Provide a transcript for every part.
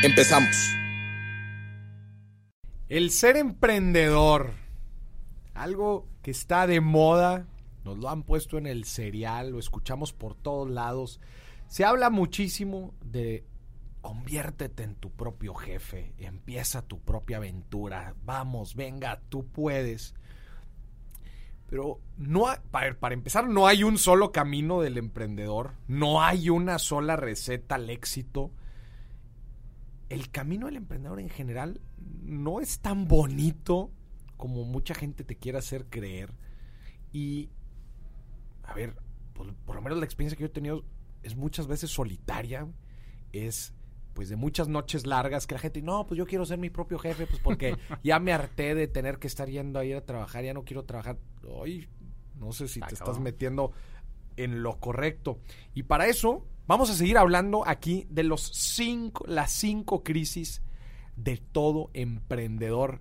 Empezamos. El ser emprendedor, algo que está de moda, nos lo han puesto en el serial, lo escuchamos por todos lados. Se habla muchísimo de conviértete en tu propio jefe, empieza tu propia aventura, vamos, venga, tú puedes. Pero para empezar, no hay un solo camino del emprendedor, no hay una sola receta al éxito el camino del emprendedor en general no es tan bonito como mucha gente te quiere hacer creer. Y, a ver, por, por, lo menos la experiencia que yo he tenido es muchas veces solitaria, es pues de muchas noches largas que la gente, no, pues yo quiero ser mi propio jefe, pues porque ya me harté de tener que estar yendo a ir a trabajar, ya no quiero trabajar. Hoy no sé si te estás metiendo en lo correcto. Y para eso vamos a seguir hablando aquí de los cinco, las cinco crisis de todo emprendedor.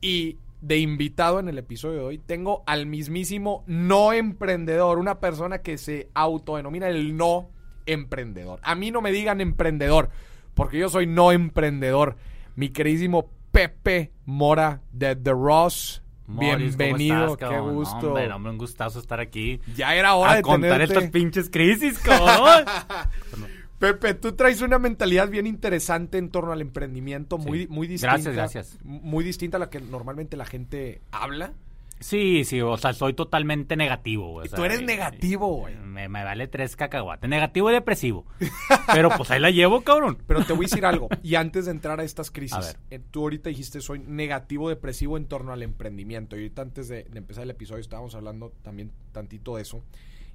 Y de invitado en el episodio de hoy tengo al mismísimo no emprendedor, una persona que se autodenomina el no emprendedor. A mí no me digan emprendedor, porque yo soy no emprendedor. Mi queridísimo Pepe Mora de The Ross Morris, Bienvenido, estás, qué gusto. Hombre, hombre, un gustazo estar aquí. Ya era hora a de contar tenerte. estas pinches crisis, cabrón. Pepe, tú traes una mentalidad bien interesante en torno al emprendimiento, muy distinta. Gracias, gracias. Muy distinta a la que normalmente la gente habla. Sí, sí, o sea, soy totalmente negativo, güey. o Y sea, tú eres y- negativo, güey. Me, me vale tres cacahuates. Negativo y depresivo. Pero pues ahí la llevo, cabrón. Pero te voy a decir algo. Y antes de entrar a estas crisis, A ver. eh, tú ahorita dijiste soy negativo, depresivo en torno al emprendimiento. Y ahorita antes de, de empezar el episodio estábamos hablando también tantito de eso.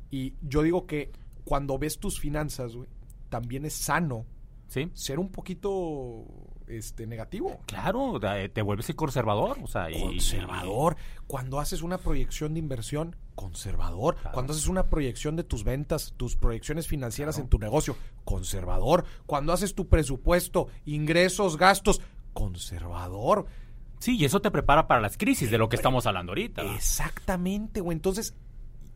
Y yo digo que cuando ves tus finanzas, güey, también es sano Sí. ser un poquito este negativo. Claro, te te vuelves el conservador, o sea, y- Conservador. Cuando haces una proyección de inversión, conservador. Claro. Cuando haces una proyección de tus ventas, tus proyecciones financieras en tu negocio, conservador. Cuando haces tu presupuesto, ingresos, gastos, conservador. Sí, y eso te prepara para las crisis de lo que estamos hablando ahorita. Exactamente, güey. Entonces,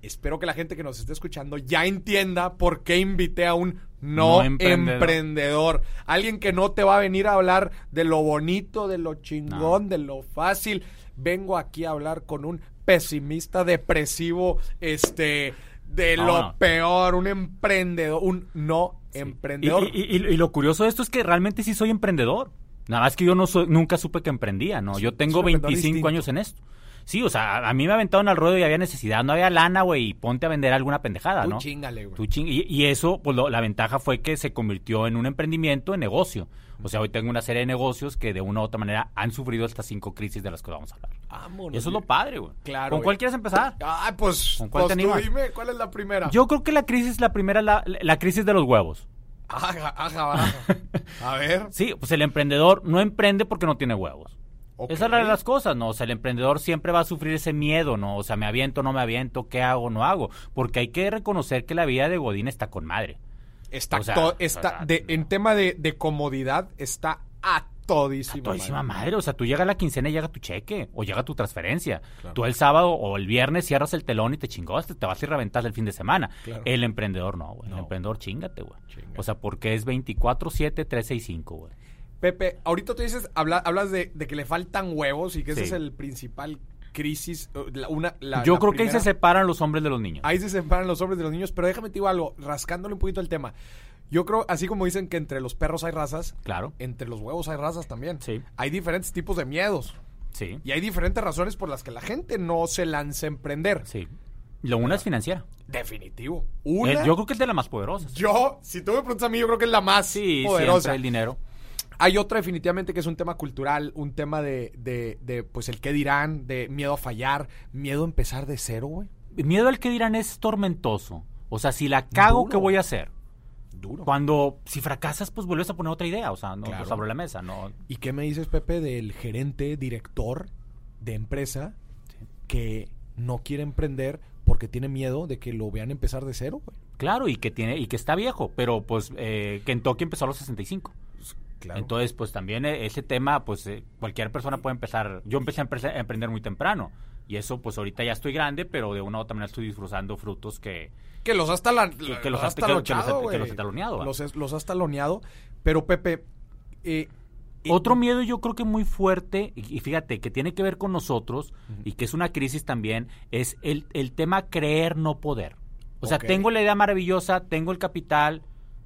espero que la gente que nos esté escuchando ya entienda por qué invité a un no, No emprendedor. emprendedor. Alguien que no te va a venir a hablar de lo bonito, de lo chingón, de lo fácil. Vengo aquí a hablar con un pesimista, depresivo, este, de No, lo peor, un emprendedor, un no emprendedor. y- y- y lo curioso de esto es que realmente sí soy emprendedor. Nada más que yo no soy, nunca supe que emprendía, ¿no? Yo tengo un emprendedor 25 distinto. años en esto. Sí, o sea, a, mí me aventaron al ruedo y había necesidad, no había lana, güey, y ponte a vender alguna pendejada, Tú ¿no? chingale, güey. Tú ching- y, y eso, pues lo- la ventaja fue que se convirtió en un emprendimiento, en negocio. O sea, hoy tengo una serie de negocios que de una u otra manera han sufrido estas cinco crisis de las que vamos a hablar. Vámonos, Y eso es lo padre, güey. Claro, ¿Con güey. cuál quieres empezar? Ay, pues, ¿Con cuál pues te tú animas? dime, ¿cuál es la primera? Yo creo que la crisis, la primera, la, la crisis de los huevos. Ajá, ajá, ajá. A ver. Sí, pues el emprendedor no emprende porque no tiene huevos. Esa es la de las cosas, ¿no? O sea, el emprendedor siempre va a sufrir ese miedo, ¿no? O sea, me aviento, no me aviento, ¿qué hago, no hago? Porque hay que reconocer que la vida de Godín está con madre. Está, O sea, to- o está sea, de, no. en tema de, de comodidad, está a todísima. Todísima madre. madre, o sea, tú llegas a la quincena y llega tu cheque, o llega tu transferencia. Claro. Tú el sábado o el viernes cierras el telón y te chingaste, te vas a ir a reventar el fin de semana. Claro. El emprendedor no, güey. No. El emprendedor chingate, güey. O sea, porque es 24-7-365, güey. Pepe, ahorita tú dices, habla- hablas de, de que le faltan huevos y que ese Sí. es el principal crisis. la- una, la- Yo la creo que ahí se separan los hombres de los niños. Ahí se separan los hombres de los niños, pero déjame te digo algo, rascándole un poquito el tema. Yo creo, así como dicen que entre los perros hay razas, Claro. entre los huevos hay razas también. Sí. Hay diferentes tipos de miedos. Sí. Y hay diferentes razones por las que la gente no se lanza a emprender. Sí. Lo una es financiera. Definitivo. Una, Eh, yo, yo creo que es de las más poderosas. si tú me preguntas a mí, yo creo que es la más Sí, poderosa. el dinero. Hay otra definitivamente que es un tema cultural, un tema de, de, de, pues, el qué dirán, de miedo a fallar, miedo a empezar de cero, güey. Miedo al que dirán es tormentoso. O sea, si la cago, Duro. ¿qué voy a hacer? Duro. Cuando, si fracasas, pues vuelves a poner otra idea, o sea, no Claro. sobre la mesa, ¿no? ¿Y qué me dices, Pepe, del gerente, director de empresa que no quiere emprender porque tiene miedo de que lo vean empezar de cero, güey? Claro, y que tiene y que está viejo, pero pues eh, Kentucky empezó a los 65. Claro. Entonces, pues también eh, ese tema, pues eh, cualquier persona puede empezar. Yo empecé a, emprender muy temprano. Y eso, pues ahorita ya estoy grande, pero de una u otra manera estoy disfrutando frutos que... que los has taloneado, que los has taloneado. Los, los has taloneado. Pero, Pepe, eh, eh, Otro miedo yo creo que muy fuerte, y, y fíjate, que tiene que ver con nosotros, y que es una crisis también, es el, el tema creer no poder. O sea, tengo la idea maravillosa, tengo el capital,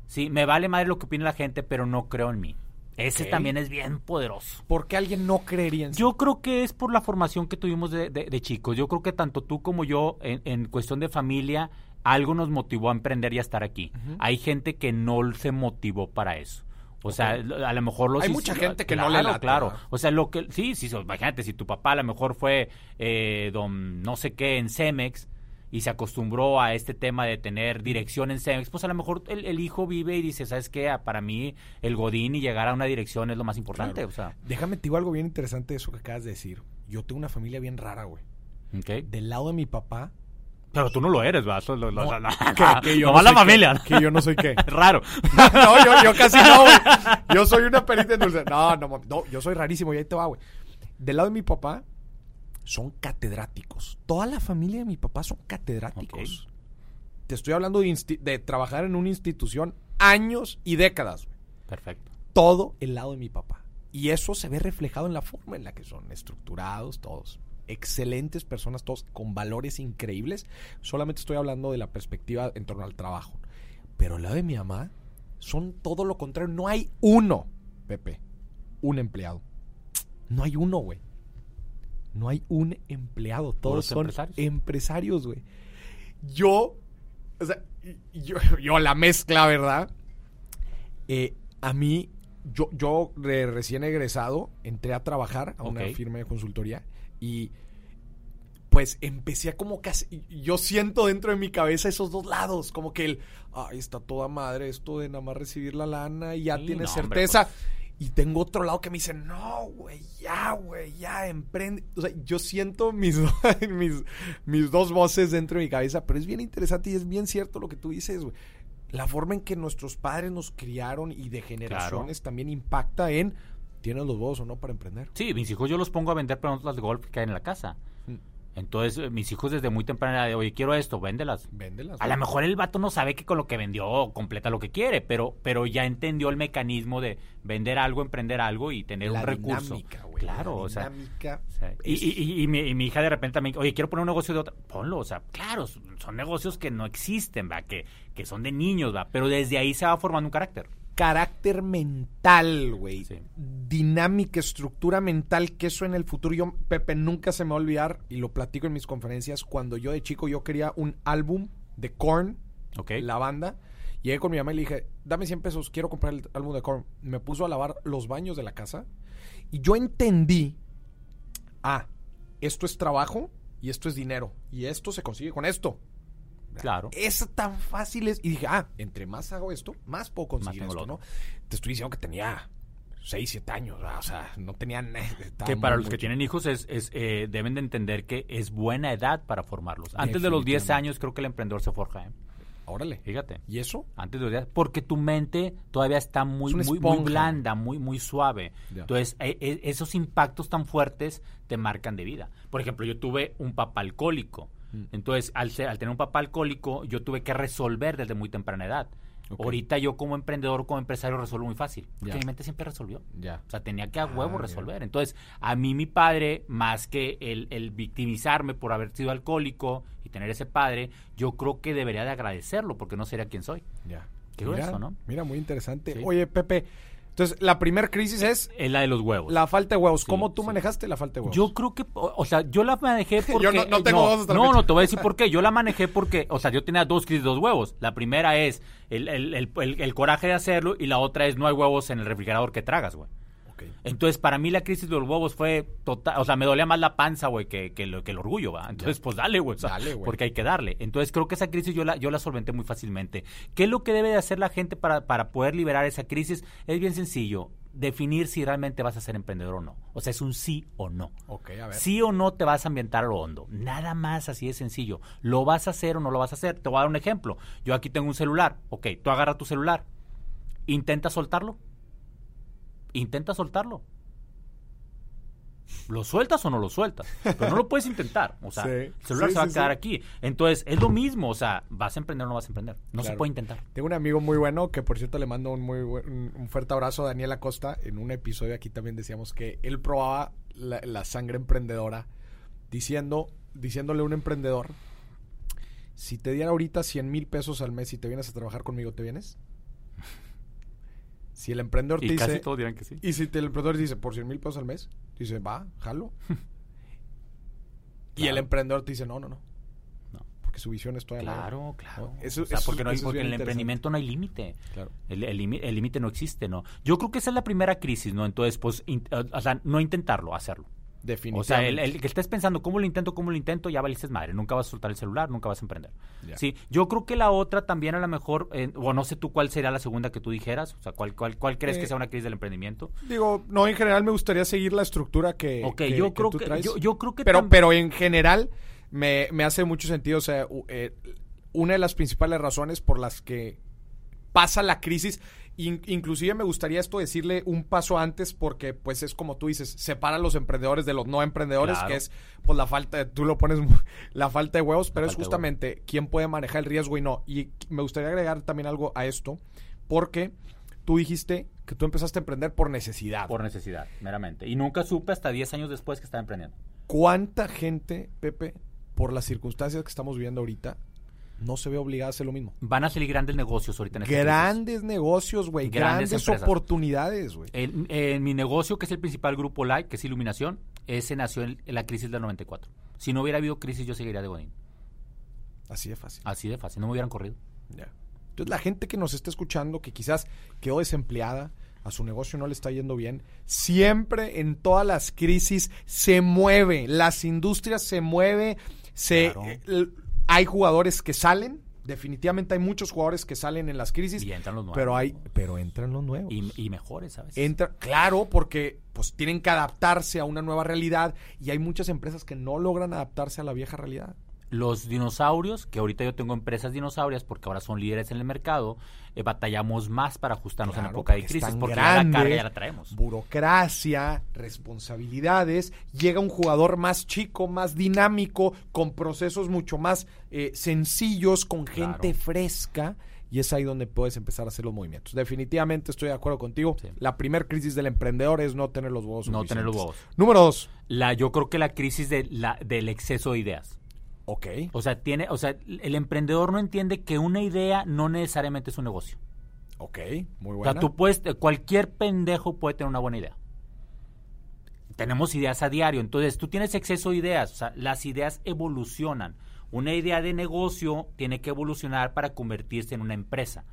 sí, me vale madre lo que opine la gente, pero no creo en mí. Ese también es bien poderoso. ¿por qué alguien no creería en sí? Yo creo que es por la formación que tuvimos de, de- de chicos. Yo creo que tanto tú como yo, en, en cuestión de familia, algo nos motivó a emprender y a estar aquí. Hay gente que no se motivó para eso. O sea, a lo mejor los Hay mucha gente que no le late, Claro. O sea, lo que sí, sí, imagínate si tu papá a lo mejor fue eh, don no sé qué en Cemex y se acostumbró a este tema de tener dirección en Cemex, pues a lo mejor el, el hijo vive y dice, ¿sabes qué? Ah, Para mí el godín y llegar a una dirección es lo más importante, Claro. o sea, Déjame te digo algo bien interesante de eso que acabas de decir. Yo tengo una familia bien rara, güey. Del lado de mi papá. Pero tú no lo eres, ¿verdad? No, lo- que- que yo no la familia. que yo no soy qué. Raro. no, yo, yo casi no, güey. Yo soy una perita en dulce. No, no, no, yo soy rarísimo y ahí te va, güey. Del lado de mi papá, son catedráticos. Toda la familia de mi papá son catedráticos. Te estoy hablando de, de trabajar en una institución años y décadas. Perfecto. Todo el lado de mi papá. Y eso se ve reflejado en la forma en la que son estructurados todos. Excelentes personas, todos con valores increíbles. Solamente estoy hablando de la perspectiva en torno al trabajo. Pero el lado de mi mamá son todo lo contrario. No hay uno, Pepe, un empleado. No hay uno, güey. No hay un empleado. Todos son empresarios. empresarios, güey. Yo, o sea, yo, yo la mezcla, ¿verdad? Eh, a mí, yo, yo recién egresado, entré a trabajar a una firma de consultoría y pues empecé a como casi, yo siento dentro de mi cabeza esos dos lados, como que el, ay, está toda madre esto de nada más recibir la lana y ya Sí, tienes no, hombre, certeza. Y tengo otro lado que me dice, no, güey, ya, güey, ya, emprende. O sea, yo siento mis, mis, mis dos voces dentro de mi cabeza, pero es bien interesante y es bien cierto lo que tú dices, güey. La forma en que nuestros padres nos criaron y de generaciones también impacta en, ¿tienes los huevos o no para emprender? Sí, mis hijos yo los pongo a vender pelotas de golf que hay en la casa. Entonces, eh, mis hijos desde muy temprana edad, oye, quiero esto, véndelas. Véndelas. A lo mejor el vato no sabe que con lo que vendió completa lo que quiere, pero, pero ya entendió el mecanismo de vender algo, emprender algo y tener La un recurso. dinámica, güey, claro, la o sea, dinámica o sea, y- y- y mi, y mi hija de repente también, oye, quiero poner un negocio de otra, ponlo, o sea, claro, son negocios que no existen, va, que, que son de niños, va, pero desde ahí se va formando un carácter. Carácter mental, güey. Sí. Dinámica, estructura mental, que eso en el futuro, yo, Pepe, nunca se me va a olvidar, y lo platico en mis conferencias, cuando yo de chico yo quería un álbum de Korn, la banda, llegué con mi mamá y le dije, dame 100 pesos, quiero comprar el álbum de Korn. Me puso a lavar los baños de la casa, y yo entendí, ah, esto es trabajo, y esto es dinero, y esto se consigue con esto. Claro. Es tan fácil es. Y dije, ah, entre más hago esto, más puedo conseguir esto, ¿no? Te estoy diciendo que tenía 6, 7 años, ¿verdad? o sea, no tenían. Que para los que tienen hijos es, es, eh, deben de entender que es buena edad para formarlos. Antes de los 10 Definitivamente. años creo que el emprendedor se forja, ¿eh? Órale. Fíjate. ¿Y eso? Antes de los 10, porque tu mente todavía está muy, Es muy, blanda, muy, muy suave. Entonces, eh, eh, esos impactos tan fuertes te marcan de vida. Por ejemplo, yo tuve un papá alcohólico. Mm. Entonces, al, ser- al tener un papá alcohólico, yo tuve que resolver desde muy temprana edad. Ahorita yo como emprendedor, como empresario, resuelvo muy fácil. Porque mi mente siempre resolvió. Ya. O sea, tenía que a huevo Ah, resolver. Entonces, a mí mi padre, más que el, el victimizarme por haber sido alcohólico y tener ese padre, yo creo que debería de agradecerlo porque no sería quien soy. Ya. Qué mira, grueso, ¿no? Mira, muy interesante. Sí. Oye, Pepe, entonces la primera crisis es Es la de los huevos. la falta de huevos. Sí, ¿Cómo tú sí. manejaste la falta de huevos? Yo creo que, o, o sea, yo la manejé porque... Yo no- no tengo huevos hasta la No, no, te voy a decir por qué. Yo la manejé porque, o sea, yo tenía dos crisis dos huevos. La primera es el, el- el- el- el coraje de hacerlo y la otra es no hay huevos en el refrigerador que tragas, güey. Entonces, para mí la crisis de los huevos fue total, o sea, me dolía más la panza, güey, que, que, lo, que el orgullo, ¿va? Entonces, pues dale, güey, dale, güey. porque hay que darle. Entonces, creo que esa crisis yo la, yo la solventé muy fácilmente. ¿Qué es lo que debe de hacer la gente para, para poder liberar esa crisis? Es bien sencillo definir si realmente vas a ser emprendedor o no. O sea, es un sí o no. Ok, a ver. Sí o no te vas a ambientar a lo hondo. Nada más así de sencillo. ¿Lo vas a hacer o no lo vas a hacer? Te voy a dar un ejemplo. Yo aquí tengo un celular. Ok, tú agarra tu celular. Intenta soltarlo. Intenta soltarlo. ¿Lo sueltas o no lo sueltas? Pero no lo puedes intentar. O sea, el celular se va a quedar aquí. Entonces, es lo mismo. O sea, ¿vas a emprender o no vas a emprender? No se puede intentar. Tengo un amigo muy bueno que, por cierto, le mando un muy un fuerte abrazo a Daniel Acosta. En un episodio aquí también decíamos que él probaba la, sangre emprendedora diciendo, diciéndole a un emprendedor, si te diera ahorita 100 mil pesos al mes y te vienes a trabajar conmigo, ¿te vienes? Si el emprendedor y te casi dice. Todos dirán que sí. Y si el emprendedor dice por 100 mil pesos al mes, dice, va, jalo. Y el emprendedor te dice, no, no, no. No. Porque su visión es todavía Claro, claro. Eso, o sea, porque, no hay, porque en el emprendimiento no hay límite. Claro. El límite no existe, ¿no? Yo creo que esa es la primera crisis, ¿no? Entonces, pues, o sea, no intentarlo, hacerlo. Definitivamente. O sea, el, que estés pensando, ¿cómo lo intento? ¿Cómo lo intento? Ya valiste madre. Nunca vas a soltar el celular, nunca vas a emprender. Sí, yo creo que la otra también a lo mejor, eh, o no sé tú cuál sería la segunda que tú dijeras, o sea, ¿cuál, cuál, cuál crees que eh, sea una crisis del emprendimiento? Digo, no, en general me gustaría seguir la estructura que, Ok, yo, creo que, Yo, creo que... Pero, pero en general me, me, hace mucho sentido, o sea, eh, una de las principales razones por las que pasa la crisis inclusive me gustaría esto decirle un paso antes porque pues es como tú dices, separa a los emprendedores de los no emprendedores, que es pues la falta, tú lo pones la falta de huevos, pero es justamente quién puede manejar el riesgo y no. Y me gustaría agregar también algo a esto, porque tú dijiste que tú empezaste a emprender por necesidad. Por necesidad, meramente. Y nunca supe hasta 10 años después que estaba emprendiendo. ¿Cuánta gente, Pepe, por las circunstancias que estamos viviendo ahorita, no se ve obligada a hacer lo mismo. Van a salir grandes negocios ahorita en este Grandes negocios, güey. Grandes, oportunidades, güey. En, mi negocio, que es el principal grupo Light, que es Iluminación, ese nació en, la crisis del 94. Si no hubiera habido crisis, yo seguiría de Godín. Así de fácil. Así de fácil. No me hubieran corrido. Ya. Entonces, la gente que nos está escuchando, que quizás quedó desempleada, a su negocio no le está yendo bien, siempre en todas las crisis se mueve, las industrias se mueve, se hay jugadores que salen, definitivamente hay muchos jugadores que salen en las crisis. Y entran los nuevos. Pero, hay, pero entran los nuevos. Y, mejores, ¿sabes? Entra, claro, porque pues tienen que adaptarse a una nueva realidad y hay muchas empresas que no logran adaptarse a la vieja realidad los dinosaurios, que ahorita yo tengo empresas dinosaurias porque ahora son líderes en el mercado, eh, batallamos más para ajustarnos en época de crisis porque la carga ya la traemos. Burocracia, responsabilidades, llega un jugador más chico, más dinámico, con procesos mucho más eh, sencillos, con gente fresca. Y es ahí donde puedes empezar a hacer los movimientos. Definitivamente estoy de acuerdo contigo. La primer crisis del emprendedor es no tener los huevos. No tener los huevos. Número dos. La, yo creo que la crisis de la, del exceso de ideas. Ok. O sea, tiene, o sea, el emprendedor no entiende que una idea no necesariamente es un negocio. Ok, muy buena. O sea, tú puedes, cualquier pendejo puede tener una buena idea. Tenemos ideas a diario, entonces tú tienes exceso de ideas, o sea, las ideas evolucionan. Una idea de negocio tiene que evolucionar para convertirse en una empresa.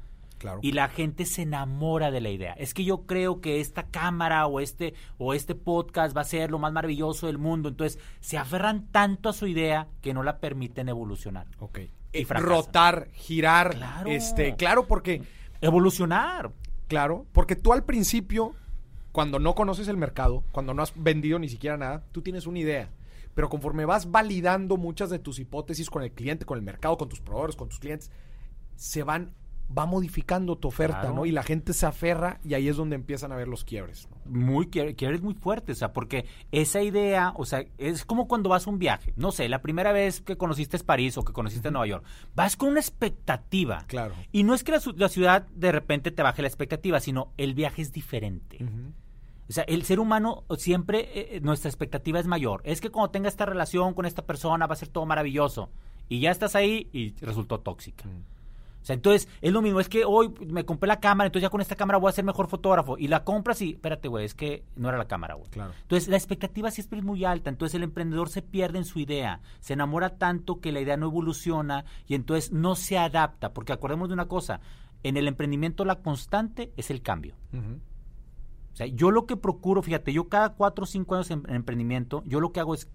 Y la gente se enamora de la idea. Es que yo creo que esta cámara o este o este podcast va a ser lo más maravilloso del mundo. Entonces, se aferran tanto a su idea que no la permiten evolucionar. Ok. Y eh, rotar, girar, claro. este, claro porque evolucionar. Claro, porque tú al principio cuando no conoces el mercado, cuando no has vendido ni siquiera nada, tú tienes una idea. Pero conforme vas validando muchas de tus hipótesis con el cliente, con el mercado, con tus proveedores, con tus clientes, se van va modificando tu oferta, ¿no? Y la gente se aferra y ahí es donde empiezan a ver los quiebres. Muy quiebres muy fuerte, o sea, porque esa idea, o sea, es como cuando vas a un viaje, no sé, la primera vez que conociste París o que conociste Nueva York, vas con una expectativa. Claro. Y no es que la, ciudad de repente te baje la expectativa, sino el viaje es diferente. O sea, el ser humano siempre, eh, eh, nuestra expectativa es mayor. Es que cuando tenga esta relación con esta persona va a ser todo maravilloso. Y ya estás ahí y resultó tóxica. Sea, entonces es lo mismo, es que hoy me compré la cámara, entonces ya con esta cámara voy a ser mejor fotógrafo. Y la compras y, espérate, güey, es que no era la cámara, güey. Claro. Entonces la expectativa siempre es muy alta, entonces el emprendedor se pierde en su idea, se enamora tanto que la idea no evoluciona y entonces no se adapta, porque acordemos de una cosa, en el emprendimiento la constante es el cambio. O sea, yo lo que procuro, fíjate, yo cada cuatro o cinco años en, en emprendimiento, yo lo que hago es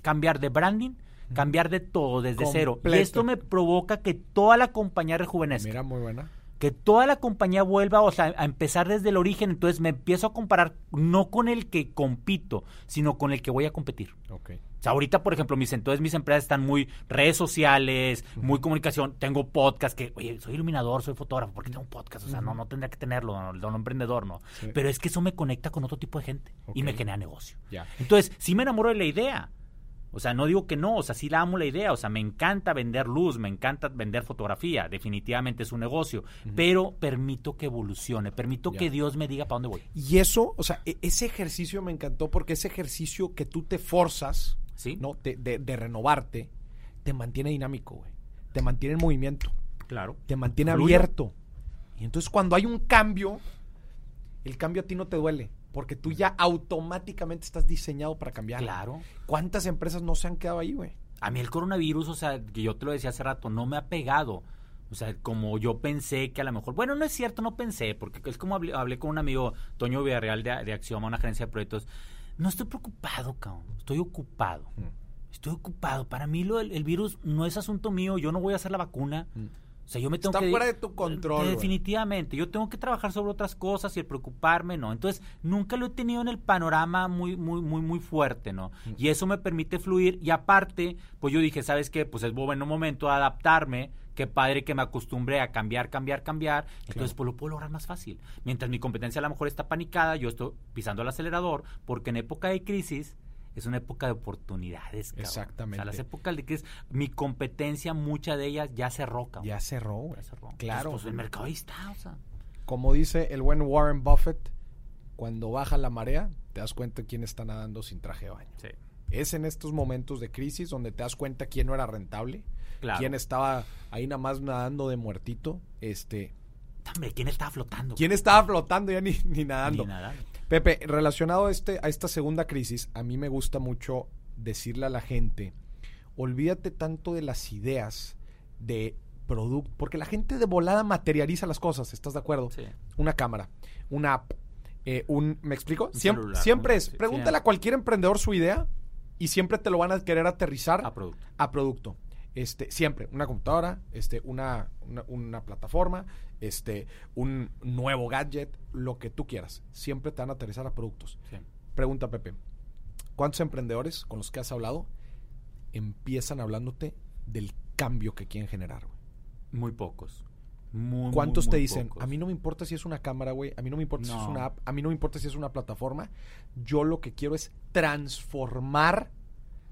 cambiar de branding, cambiar de todo desde cero. Y esto me provoca que toda la compañía rejuvenezca. Mira, muy buena. que toda la compañía vuelva, o sea, a empezar desde el origen. Entonces me empiezo a comparar no con el que compito, sino con el que voy a competir. Ok. O sea, ahorita, por ejemplo, mis, entonces mis empresas están muy redes sociales, muy comunicación. Tengo podcast que, oye, soy iluminador, soy fotógrafo, ¿por qué tengo un podcast? O sea, no, no tendría que tenerlo, no, no, no emprendedor, no. Sí. Pero es que eso me conecta con otro tipo de gente y me genera negocio. Entonces, sí me enamoro de la idea. O sea, no digo que no, o sea, sí la amo la idea, o sea, me encanta vender luz, me encanta vender fotografía, definitivamente es un negocio, pero permito que evolucione, permito que Dios me diga para dónde voy. Y eso, o sea, e- ese ejercicio me encantó porque ese ejercicio que tú te forzas, ¿Sí? ¿no? De, de- de renovarte, te mantiene dinámico, güey. Te mantiene en movimiento, Claro. te mantiene Fluye. abierto. Y entonces cuando hay un cambio, el cambio a ti no te duele, porque tú ya automáticamente estás diseñado para cambiar. Claro. ¿Cuántas empresas no se han quedado ahí, güey? A mí el coronavirus, o sea, que yo te lo decía hace rato, no me ha pegado. O sea, como yo pensé que a lo mejor, bueno, no es cierto, no pensé, porque es como hablé, hablé con un amigo, Toño Villarreal de, de Axioma, una agencia de proyectos. No estoy preocupado, cabrón, estoy ocupado. Mm. Estoy ocupado. Para mí lo, el, el virus no es asunto mío, yo no voy a hacer la vacuna. O sea, yo me tengo Está que... fuera de tu control. Definitivamente. Yo tengo que trabajar sobre otras cosas y el preocuparme, ¿no? Entonces, nunca lo he tenido en el panorama muy, muy, muy, muy fuerte, ¿no? Y eso me permite fluir. Y aparte, pues yo dije, ¿sabes qué? Pues es bueno un momento adaptarme. Qué padre que me acostumbré a cambiar, cambiar, cambiar. Entonces, pues lo puedo lograr más fácil. Mientras mi competencia a lo mejor está panicada, yo estoy pisando el acelerador, porque en época de crisis es una época de oportunidades. cabrón. Exactamente. O sea, las épocas de crisis, mi competencia, mucha de ellas ya cerró, cabrón. Ya cerró, güey. Ya cerró. Claro. Entonces, pues, el mercado ahí está, o sea. Como dice el buen Warren Buffett, cuando baja la marea, te das cuenta quién está nadando sin traje de baño. Sí. Es en estos momentos de crisis donde te das cuenta quién no era rentable, Claro. quién estaba ahí nada más nadando de muertito, este, Hombre, ¿quién estaba flotando? quién estaba flotando ya ni, ni nadando. Ni nada. Pepe, relacionado a, este, a esta segunda crisis, a mí me gusta mucho decirle a la gente, olvídate tanto de las ideas de producto, porque la gente de volada materializa las cosas, ¿estás de acuerdo? Sí. Una cámara, una app, eh, un, ¿me explico? Un Siempre, celular, siempre ¿no? es, pregúntale sí. a cualquier emprendedor su idea y siempre te lo van a querer aterrizar A producto. a producto. Este, siempre, una computadora, este, una, una, una plataforma, este, un nuevo gadget, lo que tú quieras. Siempre te van a aterrizar a productos. Sí. Pregunta, Pepe, ¿cuántos emprendedores con los que has hablado empiezan hablándote del cambio que quieren generar? güey? Muy pocos. Muy, ¿Cuántos muy, te muy dicen? pocos. A mí no me importa si es una cámara, güey. A mí no me importa si es una app. A mí no me importa si es una plataforma. Yo lo que quiero es transformar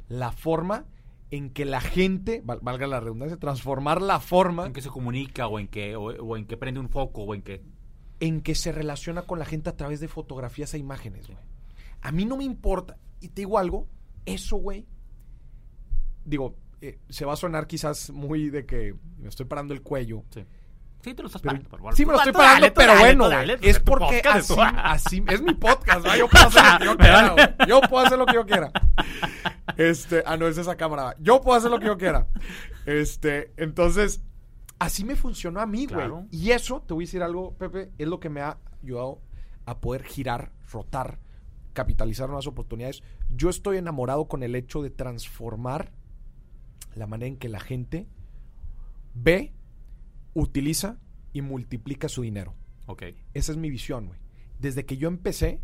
la forma en que la gente, val- valga la redundancia, transformar la forma En que se comunica o en que, o, o en que prende un foco o en que... en que se relaciona con la gente a través de fotografías e imágenes, güey. A mí no me importa. Y te digo algo, eso, güey. Digo, eh, se va a sonar quizás muy de que me estoy parando el cuello. Sí. Sí, te lo estás Pero- parando. por favor. sí, me lo estoy parando, pero dale, bueno, güey, dale, es porque podcast, así, es mi podcast, ¿va? yo puedo hacer lo que yo quiera, güey. yo puedo hacer lo que yo quiera. Este, ah, no, es esa cámara, yo puedo hacer lo que yo quiera. Este, entonces, así me funcionó a mí, güey. Y eso, te voy a decir algo, Pepe, es lo que me ha ayudado a poder girar, rotar, capitalizar nuevas oportunidades. Yo estoy enamorado con el hecho de transformar la manera en que la gente ve, utiliza y multiplica su dinero. Ok. Esa es mi visión, güey. Desde que yo empecé,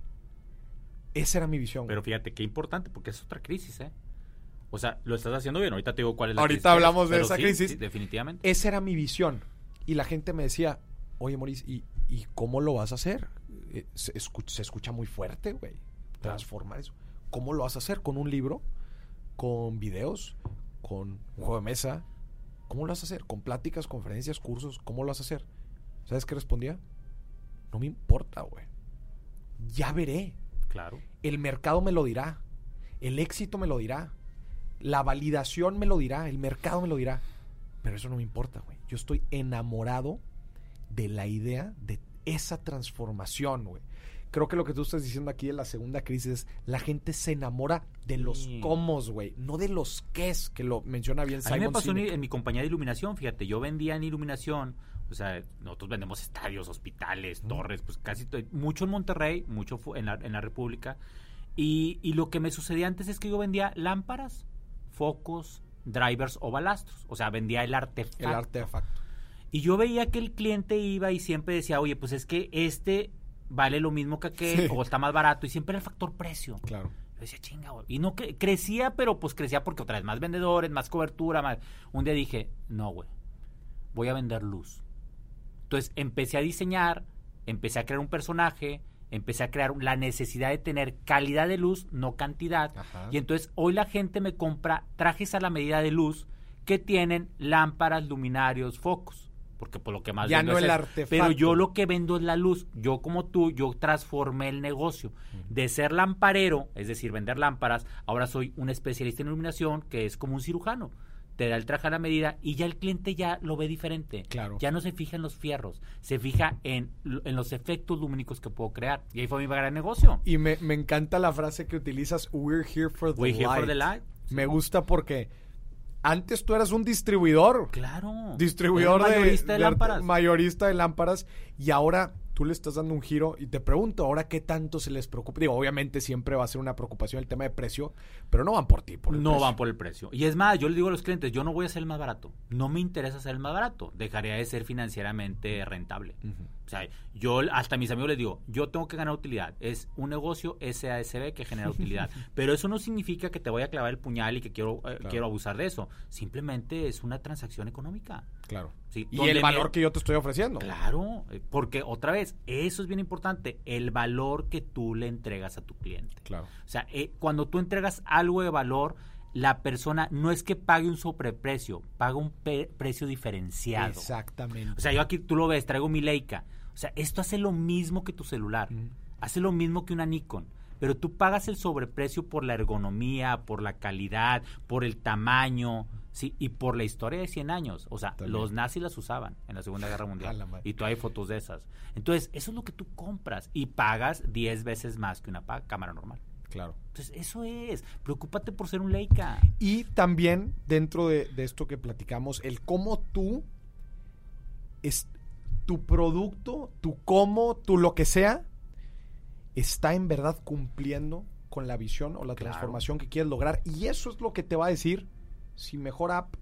esa era mi visión. Pero fíjate, qué importante, porque es otra crisis, ¿eh? O sea, lo estás haciendo bien. Ahorita te digo cuál es la Ahorita crisis es, hablamos de pero esa sí, crisis. sí, definitivamente. Esa era mi visión. Y la gente me decía, oye, Maurice, ¿y, y cómo lo vas a hacer? Eh, se escucha muy fuerte, güey. Transformar eso. ¿Cómo lo vas a hacer? ¿Con un libro? ¿Con videos? ¿Con un juego de mesa? ¿Cómo lo vas a hacer? ¿Con pláticas, conferencias, cursos? ¿Cómo lo vas a hacer? ¿Sabes qué respondía? No me importa, güey. Ya veré. Claro. El mercado me lo dirá. El éxito me lo dirá. La validación me lo dirá. El mercado me lo dirá. Pero eso no me importa, güey. Yo estoy enamorado de la idea de esa transformación, güey. Creo que lo que tú estás diciendo aquí en la segunda crisis es la gente se enamora de los cómo, güey, no de los qué es, que lo menciona bien A Simon mí me pasó en, mi compañía de iluminación, fíjate, yo vendía en iluminación, o sea, nosotros vendemos estadios, hospitales, torres, pues casi mucho en Monterrey, mucho en la, en la República. Y, y lo que me sucedía antes es que yo vendía lámparas, focos, drivers o balastros. O sea, vendía el artefacto. el artefacto. Y yo veía que el cliente iba y siempre decía, oye, pues es que este vale lo mismo que aquel Sí. o está más barato. Y siempre era el factor precio. Claro. Yo decía, chinga, güey. Y no cre- crecía, pero pues crecía porque otra vez más vendedores, más cobertura, más. Un día dije, no, güey. Voy a vender luz. Entonces empecé a diseñar, empecé a crear un personaje, empecé a crear la necesidad de tener calidad de luz, no cantidad. Ajá. Y entonces hoy la gente me compra trajes a la medida de luz que tienen lámparas, luminarios, focos. Porque por lo que más Ya vendo no es el artefacto. Pero yo lo que vendo es la luz. Yo como tú, yo transformé el negocio. De ser lamparero, es decir, vender lámparas, ahora soy un especialista en iluminación que es como un cirujano. Te da el traje a la medida y ya el cliente ya lo ve diferente. Claro. Ya no se fija en los fierros, se fija en, en los efectos lumínicos que puedo crear. Y ahí fue mi gran negocio. Y me, me encanta la frase que utilizas, we're here for the We're here for the light. Me gusta porque antes tú eras un distribuidor. Claro. distribuidor de, mayorista de, lámparas. mayorista de lámparas y ahora tú le estás dando un giro y te pregunto ahora qué tanto se les preocupa digo obviamente siempre va a ser una preocupación el tema de precio pero no van por ti por el no precio. van por el precio. Y es más, yo le digo a los clientes, yo no voy a ser el más barato. No me interesa ser el más barato. Dejaría de ser financieramente rentable. O sea, yo hasta a mis amigos les digo, yo tengo que ganar utilidad. Es un negocio SASB que genera utilidad. Pero eso no significa que te voy a clavar el puñal y que quiero, eh, Claro. quiero abusar de eso. Simplemente es una transacción económica. claro Sí, y el me- valor que yo te estoy ofreciendo Claro, eh, porque otra vez, eso es bien importante, el valor que tú le entregas a tu cliente. claro O sea, eh, cuando tú entregas algo de valor, la persona no es que pague un sobreprecio, paga un precio diferenciado. exactamente O sea, yo aquí tú lo ves, traigo mi Leica. O sea, esto hace lo mismo que tu celular. Hace lo mismo que una Nikon. Pero tú pagas el sobreprecio por la ergonomía, por la calidad, por el tamaño, ¿sí? Y por la historia de 100 años. O sea, También. los nazis las usaban en la Segunda Guerra Mundial. Y tú hay fotos de esas. Entonces, eso es lo que tú compras. Y pagas 10 veces más que una cámara normal. claro Entonces, eso es. Preocúpate por ser un Leica. y también dentro de, de esto que platicamos el cómo tú es tu producto tu cómo tu lo que sea está en verdad cumpliendo con la visión o la Claro. transformación que quieres lograr y eso es lo que te va a decir si mejor app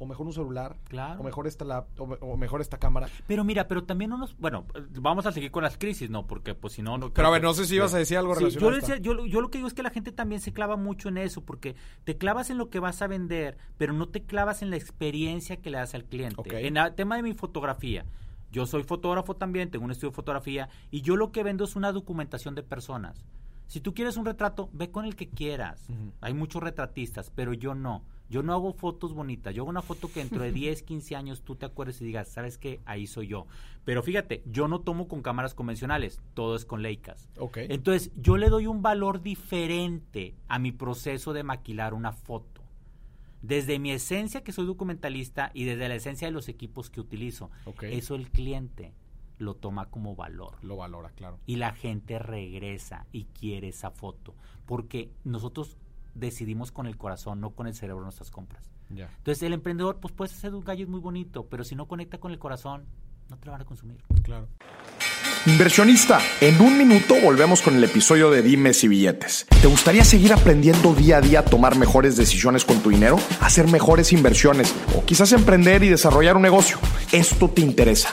o mejor un celular Claro. o mejor esta lap o, me- o mejor esta cámara Pero mira, pero también no nos... Bueno, vamos a seguir con las crisis, ¿no? Porque pues si no... no pero a ver no sé si ibas a decir algo Sí, relacionado yo, decía- yo, lo- yo lo que digo es que la gente también se clava mucho en eso, porque te clavas en lo que vas a vender, pero no te clavas en la experiencia que le das al cliente. En el tema de mi fotografía, yo soy fotógrafo también, tengo un estudio de fotografía, y yo lo que vendo es una documentación de personas. Si tú quieres un retrato, ve con el que quieras. Hay muchos retratistas, pero yo no. Yo no hago fotos bonitas. Yo hago una foto que dentro de 10, 15 años tú te acuerdes y digas, ¿sabes qué? Ahí soy yo. Pero fíjate, yo no tomo con cámaras convencionales. Todo es con Leicas. Ok. Entonces, yo le doy un valor diferente a mi proceso de maquilar una foto. Desde mi esencia, que soy documentalista, y desde la esencia de los equipos que utilizo. Eso el cliente lo toma como valor lo valora claro y la gente regresa y quiere esa foto porque nosotros decidimos con el corazón, no con el cerebro nuestras compras. Entonces el emprendedor pues puede hacer un gadget muy bonito, pero si no conecta con el corazón, no te lo van a consumir. claro Inversionista, en un minuto volvemos con el episodio de Dimes y Billetes. ¿Te gustaría seguir aprendiendo día a día a tomar mejores decisiones con tu dinero, hacer mejores inversiones o quizás emprender y desarrollar un negocio? Esto te interesa.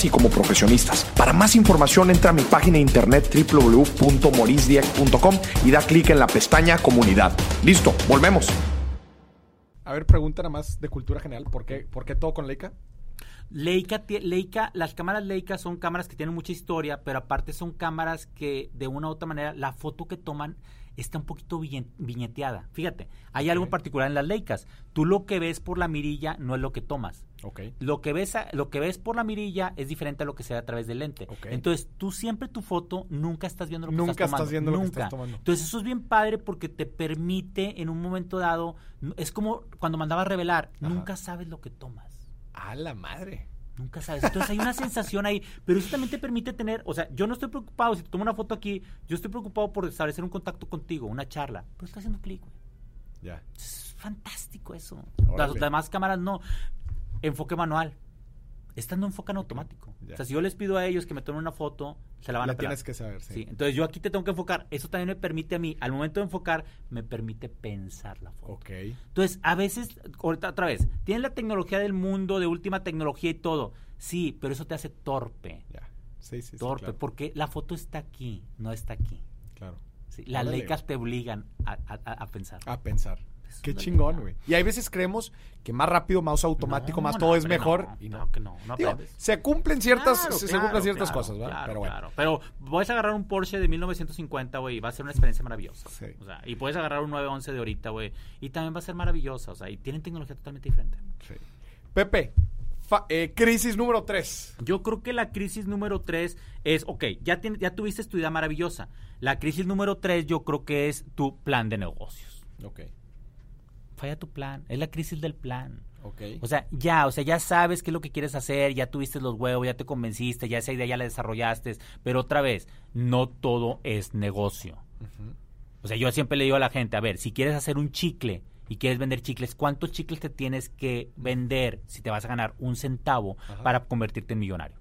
y como profesionistas. Para más información entra a mi página de internet www.morisdieck.com y da clic en la pestaña comunidad. Listo, volvemos. a ver pregunta nada más de cultura general ¿por qué, ¿por qué todo con Leica? Leica, Leica, las cámaras Leica son cámaras que tienen mucha historia, pero aparte son cámaras que de una u otra manera la foto que toman está un poquito viñe- viñeteada. Fíjate, hay algo particular en las Leicas. Tú lo que ves por la mirilla no es lo que tomas. Lo que ves a- lo que ves por la mirilla es diferente a lo que se ve a través del lente. Entonces, tú siempre tu foto nunca estás viendo lo que Nunca estás tomando. estás viendo lo que nunca. estás tomando. Entonces, eso es bien padre porque te permite en un momento dado, es como cuando mandaba a revelar, Ajá. nunca sabes lo que tomas. A la madre. Nunca sabes. Entonces hay una sensación ahí, pero eso también te permite tener, o sea, yo no estoy preocupado, si te tomo una foto aquí, yo estoy preocupado por establecer un contacto contigo, una charla, pero está haciendo clic, güey. Ya. Es fantástico eso. Las demás cámaras no. Enfoque manual. Estas no enfocan automático. Ya. O sea, si yo les pido a ellos que me tomen una foto, se la van La a pelar. tienes que saber, sí. Sí, Entonces yo aquí te tengo que enfocar. Eso también me permite a mí, al momento de enfocar, me permite pensar la foto. Ok. Entonces, a veces, ahorita otra vez, tienes la tecnología del mundo, de última tecnología y todo. Sí, pero eso te hace torpe. Ya. Sí, sí, sí. torpe, claro. porque la foto está aquí, no está aquí. Claro. Sí, las lecas te obligan a, a- a- a pensar. A pensar. Es Qué chingón, güey. Y hay veces creemos que más rápido, más automático, No, más no, todo es mejor. no, y no. claro que no, no Digo, se cumplen ciertas, Claro, se, claro, cumplen ciertas claro, cosas, ¿verdad? claro, Pero bueno. claro. Pero puedes agarrar un Porsche de 1950, güey, y va a ser una experiencia maravillosa. Sí. O sea, y puedes agarrar un 911 de ahorita, güey, y también va a ser maravillosa. O sea, y tienen tecnología totalmente diferente. Sí. Pepe, fa- eh, crisis número 3. Yo creo que la crisis número 3 es, ok, ya, ya tuviste tu idea maravillosa. La crisis número 3 yo creo que es tu plan de negocios. Ok. Falla tu plan, es la crisis del plan. Ok. O sea, ya, o sea, ya sabes qué es lo que quieres hacer, ya tuviste los huevos, ya te convenciste, ya esa idea ya la desarrollaste, pero otra vez, no todo es negocio. O sea, yo siempre le digo a la gente, a ver, si quieres hacer un chicle y quieres vender chicles, ¿cuántos chicles te tienes que vender si te vas a ganar un centavo Ajá. para convertirte en millonario?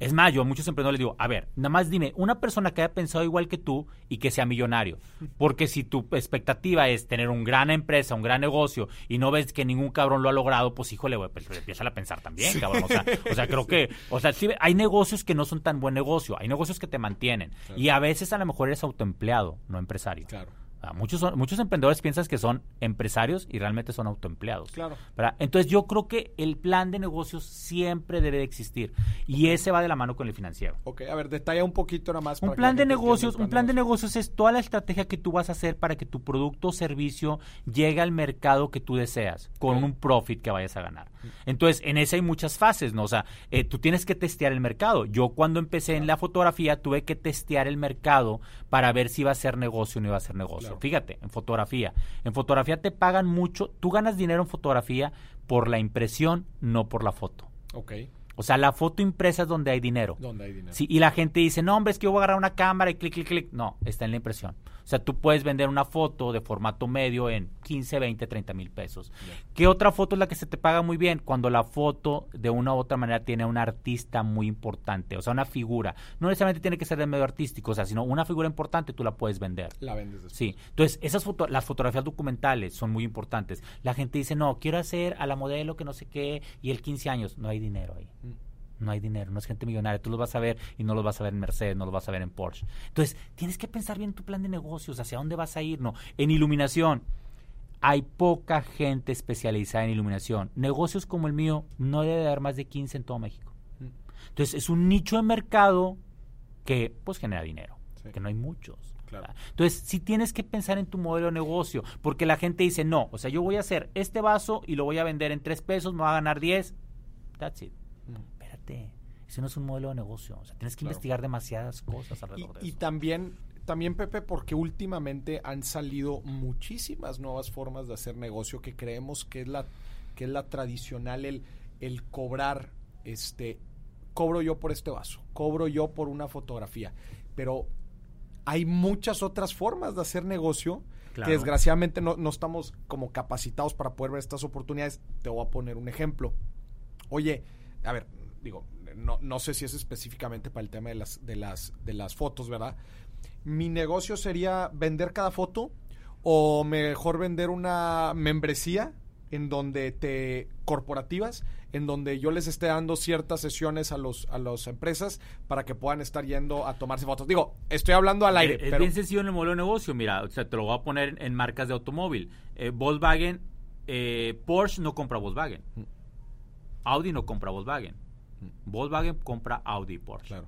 Es más, yo a muchos emprendedores les digo, a ver, nada más dime, una persona que haya pensado igual que tú y que sea millonario. Porque si tu expectativa es tener una gran empresa, un gran negocio, y no ves que ningún cabrón lo ha logrado, pues híjole, güey, pues empieza a pensar también, cabrón. O sea, o sea, creo que, o sea, sí, hay negocios que no son tan buen negocio, hay negocios que te mantienen. Claro. Y a veces a lo mejor eres autoempleado, no empresario. Claro. Muchos, son- muchos emprendedores piensan que son empresarios y realmente son autoempleados. Claro. ¿verdad? Entonces yo creo que el plan de negocios siempre debe de existir y ese va de la mano con el financiero. Ok, a ver, detalla un poquito nada más. Un para plan la de negocios, un plan de negocios es toda la estrategia que tú vas a hacer para que tu producto o servicio llegue al mercado que tú deseas, con un profit que vayas a ganar. Entonces, en ese hay muchas fases, ¿no? O sea, eh, tú tienes que testear el mercado. Yo cuando empecé en la fotografía tuve que testear el mercado para ver si iba a ser negocio o no iba a ser negocio. Claro. Fíjate, en fotografía. En fotografía te pagan mucho, tú ganas dinero en fotografía por la impresión, no por la foto. Ok. O sea, la foto impresa es donde hay dinero. ¿Dónde hay dinero? Sí, y la gente dice, no, hombre, es que yo voy a agarrar una cámara y clic, clic, clic. No, está en la impresión. O sea, tú puedes vender una foto de formato medio en 15, 20, 30 mil pesos. ¿Qué otra foto es la que se te paga muy bien? Cuando la foto de una u otra manera tiene a un artista muy importante, o sea, una figura. No necesariamente tiene que ser de medio artístico, o sea, sino una figura importante tú la puedes vender. La vendes después. Sí, entonces esas foto las fotografías documentales son muy importantes. La gente dice, no, quiero hacer a la modelo que no sé qué y el 15 años. No hay dinero ahí. Mm. No hay dinero, no es gente millonaria. Tú los vas a ver y no los vas a ver en Mercedes, no los vas a ver en Porsche. Entonces, tienes que pensar bien tu plan de negocios, hacia dónde vas a ir. No, en iluminación, hay poca gente especializada en iluminación. Negocios como el mío no debe haber más de 15 en todo México. Mm. Entonces, es un nicho de mercado que pues genera dinero, Sí. que no hay muchos. Claro. Entonces, sí tienes que pensar en tu modelo de negocio, porque la gente dice, no, o sea, yo voy a hacer este vaso y lo voy a vender en 3 pesos, me va a ganar 10. That's it. Espérate, ese no es un modelo de negocio. O sea, tienes que Claro. investigar demasiadas cosas Y, alrededor de y eso. también, también, Pepe, porque últimamente han salido muchísimas nuevas formas de hacer negocio que creemos que es la, que es la tradicional, el, el cobrar, este, cobro yo por este vaso, cobro yo por una fotografía. Pero hay muchas otras formas de hacer negocio Claro. que desgraciadamente no, no estamos como capacitados para poder ver estas oportunidades. Te voy a poner un ejemplo. Oye, a ver, digo, no, no sé si es específicamente para el tema de las, de las, de las fotos, ¿verdad? Mi negocio sería vender cada foto o mejor vender una membresía en donde te corporativas en donde yo les esté dando ciertas sesiones a los a las empresas para que puedan estar yendo a tomarse fotos. Digo, estoy hablando al aire, es pero bien sencillo en el modelo de negocio. Mira, o sea, te lo voy a poner en, marcas de automóvil. Eh, Volkswagen, eh, Porsche no compra Volkswagen. Audi no compra Volkswagen. Volkswagen compra Audi y Porsche. Claro.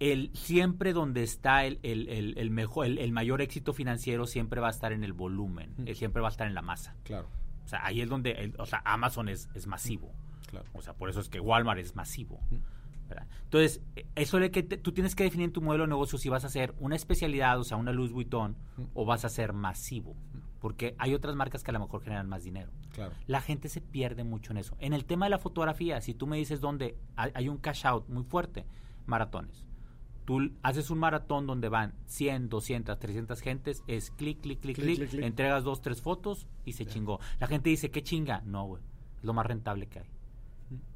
El, siempre donde está el, el- el- el mejor, el, el mayor éxito financiero siempre va a estar en el volumen, Mm. eh, siempre va a estar en la masa. Claro, O sea, ahí es donde, el- o sea, Amazon es, es masivo. claro. O sea, por eso es que Walmart es masivo. ¿verdad? Entonces, eso de que te- tú tienes que definir en tu modelo de negocio si vas a hacer una especialidad, o sea, una Louis Vuitton, o vas a ser masivo. Porque hay otras marcas que a lo mejor generan más dinero. Claro. La gente se pierde mucho en eso. En el tema de la fotografía, si tú me dices dónde hay, un cash out muy fuerte, maratones. Tú haces un maratón donde van 100, 200, 300 gentes, es clic, clic, clic, Clic, clic, clic, clic. entregas dos, tres fotos y se chingó. La gente dice, ¿qué chinga? No, güey. Es lo más rentable que hay.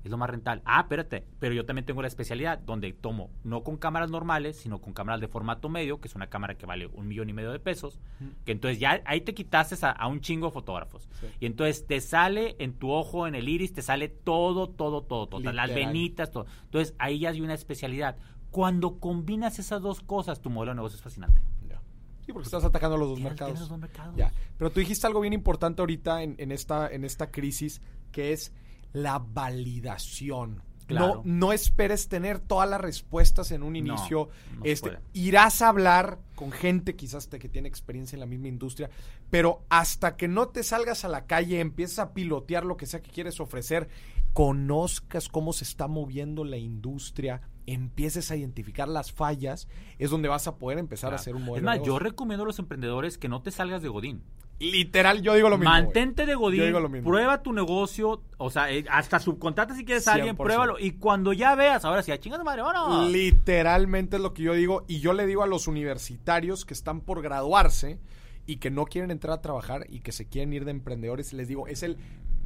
Es lo más rentable. Ah, espérate, pero yo también tengo la especialidad donde tomo no con cámaras normales, sino con cámaras de formato medio, que es una cámara que vale un millón y medio de pesos, que entonces ya ahí te quitaste a, a un chingo de fotógrafos. Sí. Y entonces te sale en tu ojo, en el iris, te sale todo, todo, todo, todo. Las venitas, todo. Entonces ahí ya hay una especialidad. Cuando combinas esas dos cosas, tu modelo de negocio es fascinante. Ya. Sí, porque estás atacando los dos mercados. los dos mercados. Ya. Pero tú dijiste algo bien importante ahorita en, en esta, en esta crisis, que es la validación. Claro. No, no esperes tener todas las respuestas en un inicio. no este, irás a hablar con gente quizás te- que tiene experiencia en la misma industria, pero hasta que no te salgas a la calle, empieces a pilotear lo que sea que quieres ofrecer, conozcas cómo se está moviendo la industria, empieces a identificar las fallas, es donde vas a poder empezar a hacer un modelo. Es de más, yo recomiendo a los emprendedores que no te salgas de Godín. Literal, yo digo lo mismo. Mantente de Yo Godín, digo lo mismo. prueba tu negocio, o sea, eh, hasta subcontrata si quieres a alguien, 100%. pruébalo. Y cuando ya veas, ahora sí, a chingas de madre, vámonos. Literalmente es lo que yo digo. Y yo le digo a los universitarios que están por graduarse y que no quieren entrar a trabajar y que se quieren ir de emprendedores, les digo, es el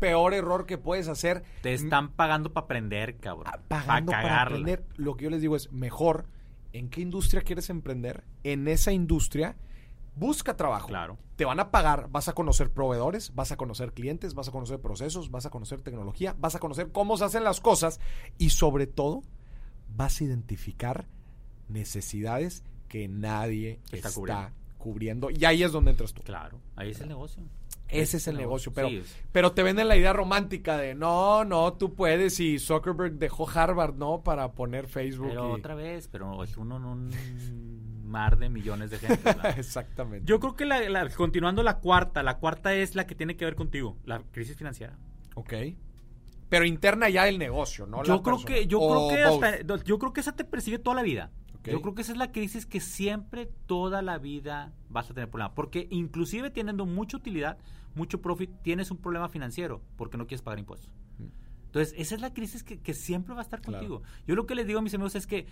peor error que puedes hacer. Te están pagando para aprender, cabrón. Ah, pagando Pa' para aprender. Lo que yo les digo es mejor en qué industria quieres emprender. En esa industria busca trabajo. Claro. Te van a pagar, vas a conocer proveedores, vas a conocer clientes, vas a conocer procesos, vas a conocer tecnología, vas a conocer cómo se hacen las cosas y sobre todo vas a identificar necesidades que nadie Está está, cubriendo. cubriendo. y ahí es donde entras tú. Claro, ahí es el negocio. Ese es el negocio, pero, Sí, pero te venden la idea romántica de no, no, tú puedes y Zuckerberg dejó Harvard, ¿no? Para poner Facebook. Pero y- otra vez, pero es uno en un mar de millones de gente. Exactamente. Yo creo que la, la- continuando la cuarta, la cuarta es la que tiene que ver contigo, la crisis financiera. Ok. Pero interna ya del negocio, ¿no? yo La creo persona. que yo O creo que hasta- yo creo que esa te persigue toda la vida. Yo creo que esa es la crisis que siempre toda la vida vas a tener problemas, porque inclusive teniendo mucha utilidad, mucho profit, tienes un problema financiero porque no quieres pagar impuestos. Entonces, esa es la crisis que, que siempre va a estar Mm. Claro. contigo. Yo lo que les digo a mis amigos es que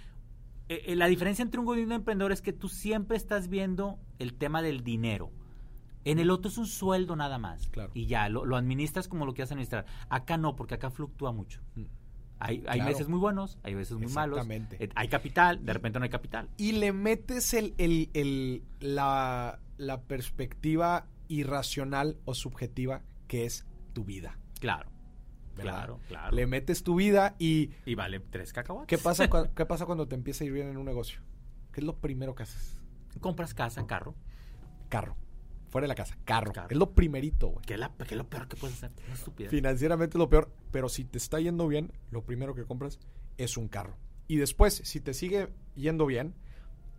eh, eh, la diferencia entre un un emprendedor es que tú siempre estás viendo el tema del dinero. En el otro es un sueldo nada más. Claro. Y ya, lo, lo administras como lo quieras administrar. Acá no, porque acá fluctúa mucho. Hay, hay Claro. meses muy buenos, hay veces muy malos. Eh, Hay capital, de repente no hay capital. Y le metes el, el- el- la, la perspectiva irracional o subjetiva que es tu vida. Claro. ¿verdad? Claro, claro. Le metes tu vida y Y vale tres cacahuates. ¿qué pasa, cua- ¿qué pasa cuando te empieza a ir bien en un negocio? ¿Qué es lo primero que haces? Compras casa, carro. Carro. Fuera de la casa, carro. Carro. Es lo primerito, güey. ¿Qué es, es lo peor que puedes hacer? Estupidez. Financieramente es lo peor, pero si te está yendo bien, lo primero que compras es un carro. Y después, si te sigue yendo bien,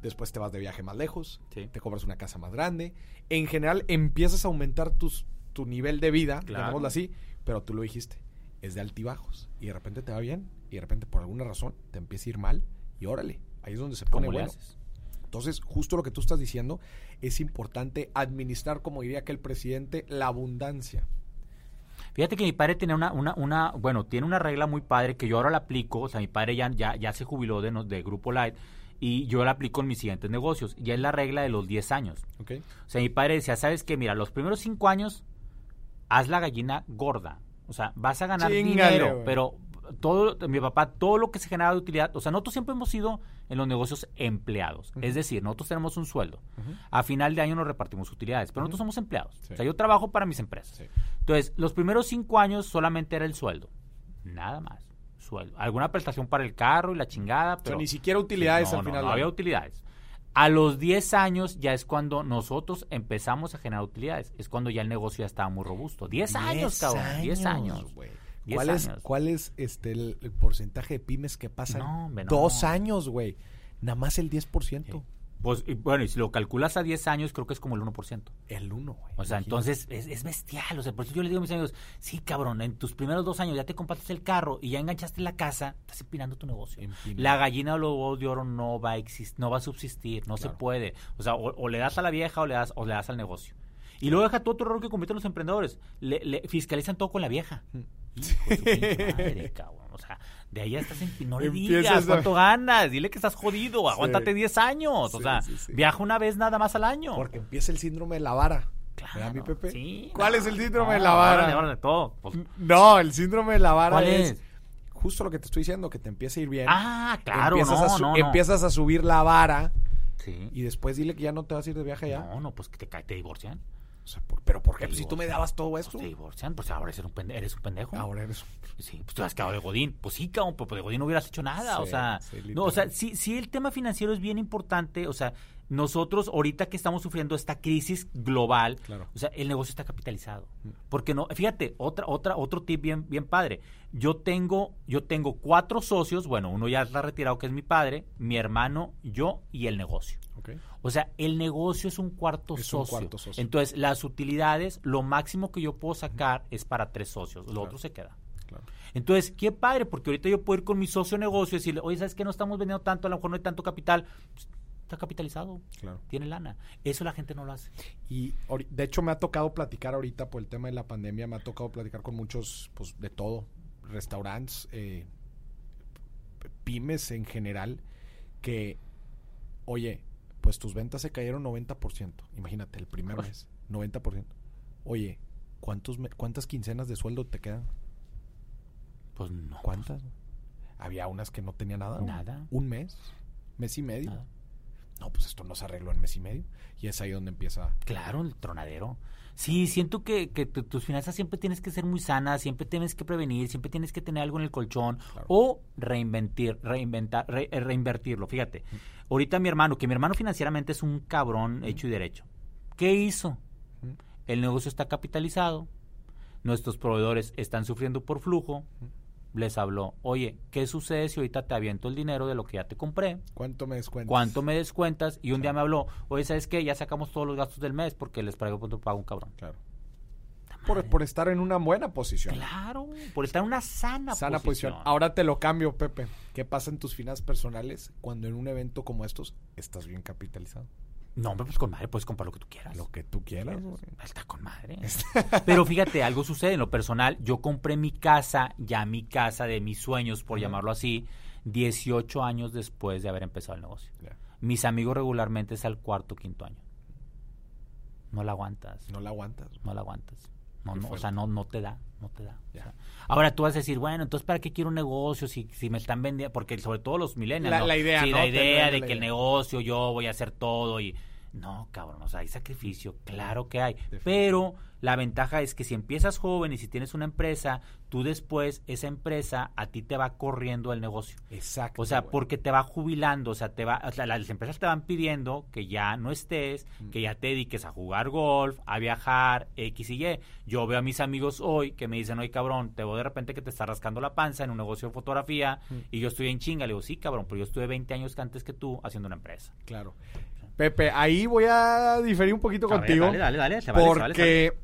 después te vas de viaje más lejos, Sí. te compras una casa más grande. En general, empiezas a aumentar tus, tu nivel de vida, Claro. llamémoslo así, pero tú lo dijiste, es de altibajos. Y de repente te va bien, y de repente por alguna razón te empieza a ir mal, y órale, ahí es donde se pone ¿Cómo le bueno. haces? Entonces, justo lo que tú estás diciendo, es importante administrar, como diría aquel presidente, la abundancia. Fíjate que mi padre tiene una, una, una, bueno, tiene una regla muy padre que yo ahora la aplico, o sea, mi padre ya, ya, ya se jubiló de, de Grupo Light y yo la aplico en mis siguientes negocios. Ya es la regla de los 10 años. ¿Ok? O sea, mi padre decía, ¿sabes qué? Mira, los primeros 5 años, haz la gallina gorda. O sea, vas a ganar dinero, pero todo, mi papá, todo lo que se genera de utilidad, o sea, nosotros siempre hemos sido en los negocios empleados. Es decir, nosotros tenemos un sueldo. A final de año nos repartimos utilidades, pero nosotros somos empleados. Sí. O sea, yo trabajo para mis empresas. Sí. Entonces, los primeros cinco años solamente era el sueldo. Nada más. Sueldo. Alguna prestación para el carro y la chingada, O sea, pero... ni siquiera utilidades no, al no, final. no del había utilidades. A los 10 años ya es cuando nosotros empezamos a generar utilidades. Es cuando ya el negocio ya estaba muy robusto. 10 años, cabrón. 10 años. 10 ¿Cuál es, años. cuál es este, el, el porcentaje de pymes que pasan No, hombre, no. dos años, güey? Nada más el 10%. Sí. Pues, y bueno, y si lo calculas a 10 años, creo que es como el 1%. El 1, güey. O sea, Imagínate. entonces es, es bestial. O sea, por eso yo le digo a mis amigos, sí, cabrón, en tus primeros dos años ya te compraste el carro y ya enganchaste la casa, estás empinando tu negocio. Empinando. La gallina o los de oro no va a exist no va a subsistir, no Claro. se puede. O sea, o, o le das a la vieja o le das, o le das al negocio. Y luego deja todo otro error que cometen los emprendedores. Le, le fiscalizan todo con la vieja. Mm. Hijo de su pinche madre, cabrón. O sea, de ahí ya estás en... No le digas a- cuánto ganas. Dile que estás jodido. Aguántate 10 años. o Sí, sea, sí, viaja una vez nada más al año. Porque empieza el síndrome de la vara. Claro, ¿Verdad, mi Pepe? sí, ¿Cuál no, es el síndrome de la vara? órale, órale, todo. Pues, No, el síndrome de la vara ¿Cuál es, es? justo lo que te estoy diciendo, que te empieza a ir bien. ah, claro, empiezas, no, a empiezas a subir la vara Sí. y después dile que ya no te vas a ir de viaje allá. No, no, pues que te, te divorcian. Sea, por- ¿Pero por qué? Pues si tú me dabas todo Pues esto. te divorcian, pues ahora eres un pendejo. Eres un pendejo. Ahora eres... Sí, pues tú has quedado de Godín. Pues sí, cabrón, pues de Godín no hubieras hecho nada. o sea, sí, no, o sea, sí, sí, el tema financiero es bien importante. O sea, nosotros ahorita que estamos sufriendo esta crisis global, Claro. o sea, el negocio está capitalizado. Porque no, fíjate, otra, otra, otro tip bien, bien padre. Yo tengo, yo tengo cuatro socios, bueno, uno ya está retirado que es mi padre, mi hermano, yo y el negocio. O sea, el negocio es un cuarto, Es un socio. cuarto socio. Entonces, las utilidades, lo máximo que yo puedo sacar es para tres socios. Lo otro se queda. Claro. Entonces, qué padre, porque ahorita yo puedo ir con mi socio negocio y decirle, oye, ¿sabes qué? No estamos vendiendo tanto, a lo mejor no hay tanto capital. Pues, está capitalizado, Claro. tiene lana. Eso la gente no lo hace. Y de hecho me ha tocado platicar ahorita por el tema de la pandemia, me ha tocado platicar con muchos, pues de todo, restaurantes, eh, pymes en general, que, oye, pues tus ventas se cayeron 90%, imagínate, el primer mes, 90%. Oye, ¿cuántos ¿cuántas quincenas de sueldo te quedan? Pues no. ¿Cuántas? Había unas que no tenía nada. Nada. Un mes, mes y medio. Nada. No, pues esto no se arregló en mes y medio. Y es ahí donde empieza Claro, el tronadero. Sí, siento que, que tu- tus finanzas siempre tienes que ser muy sanas, siempre tienes que prevenir, siempre tienes que tener algo en el colchón Claro. o reinventir, reinventar, re- eh, reinvertirlo. Fíjate, ahorita mi hermano, que mi hermano financieramente es un cabrón hecho y derecho. ¿Qué hizo? El negocio está capitalizado, nuestros proveedores están sufriendo por flujo. Les habló, oye, ¿qué sucede si ahorita te aviento el dinero de lo que ya te compré? ¿Cuánto me descuentas? ¿Cuánto me descuentas? Y un día me habló, oye, ¿sabes qué? Ya sacamos todos los gastos del mes porque les pago, pago un cabrón. Claro. Por, por estar en una buena posición. Claro, por estar en una sana, Sana posición. posición. Ahora te lo cambio, Pepe. ¿Qué pasa en tus finanzas personales cuando en un evento como estos estás bien capitalizado? No, hombre, pues con madre puedes comprar lo que tú quieras. Lo que tú quieras. Está con madre. Pero fíjate, algo sucede en lo personal. Yo compré mi casa, ya mi casa de mis sueños, por llamarlo así, 18 años después de haber empezado el negocio. Mis amigos regularmente es al cuarto, quinto año. No la aguantas. No la aguantas. no la aguantas. No, no, o sea, no, no te da, no te da. O sea, ahora tú vas a decir, bueno, entonces ¿para qué quiero un negocio si, si me están vendiendo? Porque sobre todo los millennials, La- ¿no? la idea, Sí, la idea de la que el negocio, yo voy a hacer todo y... No, cabrón, o sea, hay sacrificio, claro que hay. Pero la ventaja es que si empiezas joven y si tienes una empresa, tú después, esa empresa, a ti te va corriendo el negocio. Exacto. O sea, porque te va jubilando, o sea, te va, o sea, las empresas te van pidiendo que ya no estés, Mm. que ya te dediques a jugar golf, a viajar, X y Y. Yo veo a mis amigos hoy que me dicen, oye, cabrón, te veo de repente que te está rascando la panza en un negocio de fotografía Mm. y yo estoy en chinga. Le digo, sí, cabrón, pero yo estuve 20 años antes que tú haciendo una empresa. Claro. Pepe, ahí voy a diferir un poquito A ver, contigo. dale, dale, dale, se vale, se porque vale, se vale.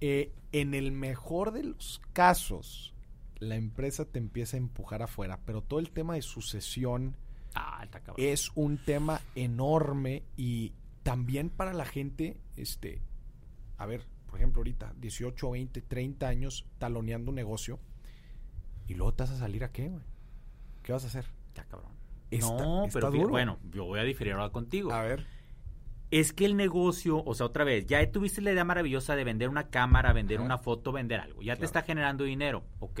eh, en el mejor de los casos, la empresa te empieza a empujar afuera, pero todo el tema de sucesión Ah, es un tema enorme y también para la gente, este, a ver, por ejemplo, ahorita 18, 20, 30 años taloneando un negocio y luego te vas a salir a qué, güey? ¿Qué vas a hacer? Está cabrón. Está- no, está pero duro. bueno, yo voy a diferir ahora contigo. A ver. es que el negocio, o sea, otra vez, ya tuviste la idea maravillosa de vender una cámara, vender Ajá. una foto, vender algo. Ya te está generando dinero. Ok.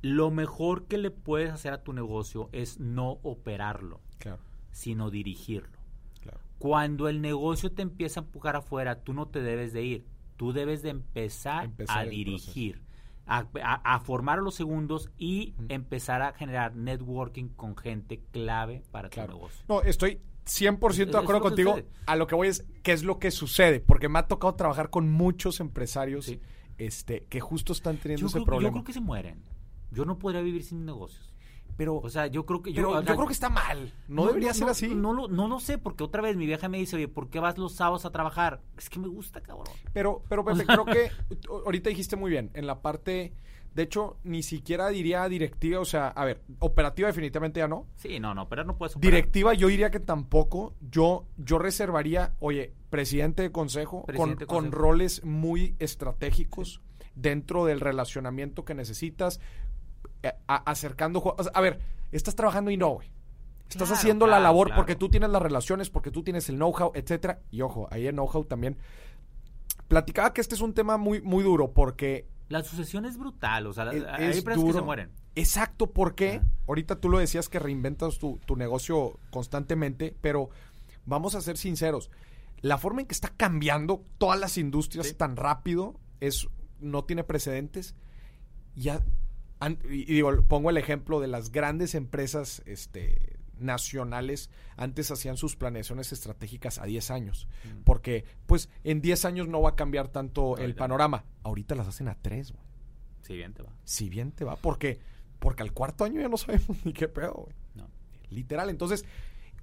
Lo mejor que le puedes hacer a tu negocio es no operarlo, Claro, sino dirigirlo. claro. Cuando el negocio te empieza a empujar afuera, tú no te debes de ir. Tú debes de empezar, Empezar a dirigir, a, a- a formar a los segundos y empezar a generar networking con gente clave para Claro. tu negocio. No, estoy 100% de acuerdo contigo. sucede. A lo que voy es, ¿qué es lo que sucede? Porque me ha tocado trabajar con muchos empresarios Sí. este, que justo están teniendo Yo ese creo, problema. yo creo que se mueren. Yo no podría vivir sin negocios. Pero, O sea, yo creo que... pero o yo sea, creo que está mal. No, debería ser no, así. No, lo- no lo sé, porque otra vez mi vieja me dice, oye, ¿por qué vas los sábados a trabajar? Es que me gusta, cabrón. Pero, pero Pepe, creo que ahorita dijiste muy bien. En la parte, de hecho, ni siquiera diría directiva, o sea, a ver, operativa definitivamente ya no. Sí, no, no, pero no puedes operar. Directiva yo diría que tampoco. Yo, yo reservaría, oye, presidente de consejo, Presidente de con, con roles muy estratégicos dentro del relacionamiento que necesitas, a- acercando... o sea, a ver, estás trabajando y no, güey. Estás Claro, haciendo la labor claro. porque tú tienes las relaciones, porque tú tienes el know-how, etcétera. Y ojo, ahí el know-how también. Platicaba que este es un tema muy, muy duro porque La sucesión es brutal, o sea, es, hay que se mueren. Exacto, porque Ajá. ahorita tú lo decías que reinventas tu, tu negocio constantemente, pero vamos a ser sinceros. La forma en que está cambiando todas las industrias Sí. tan rápido es no tiene precedentes. Ya y, digo, pongo el ejemplo de las grandes empresas este, nacionales antes hacían sus planeaciones estratégicas a 10 años, Mm. porque pues en 10 años no va a cambiar tanto el panorama. Ahorita las hacen a 3, güey Sí, bien te va. si bien te va, porque porque al cuarto año ya no sabemos ni qué pedo, güey. No. Literal. Entonces,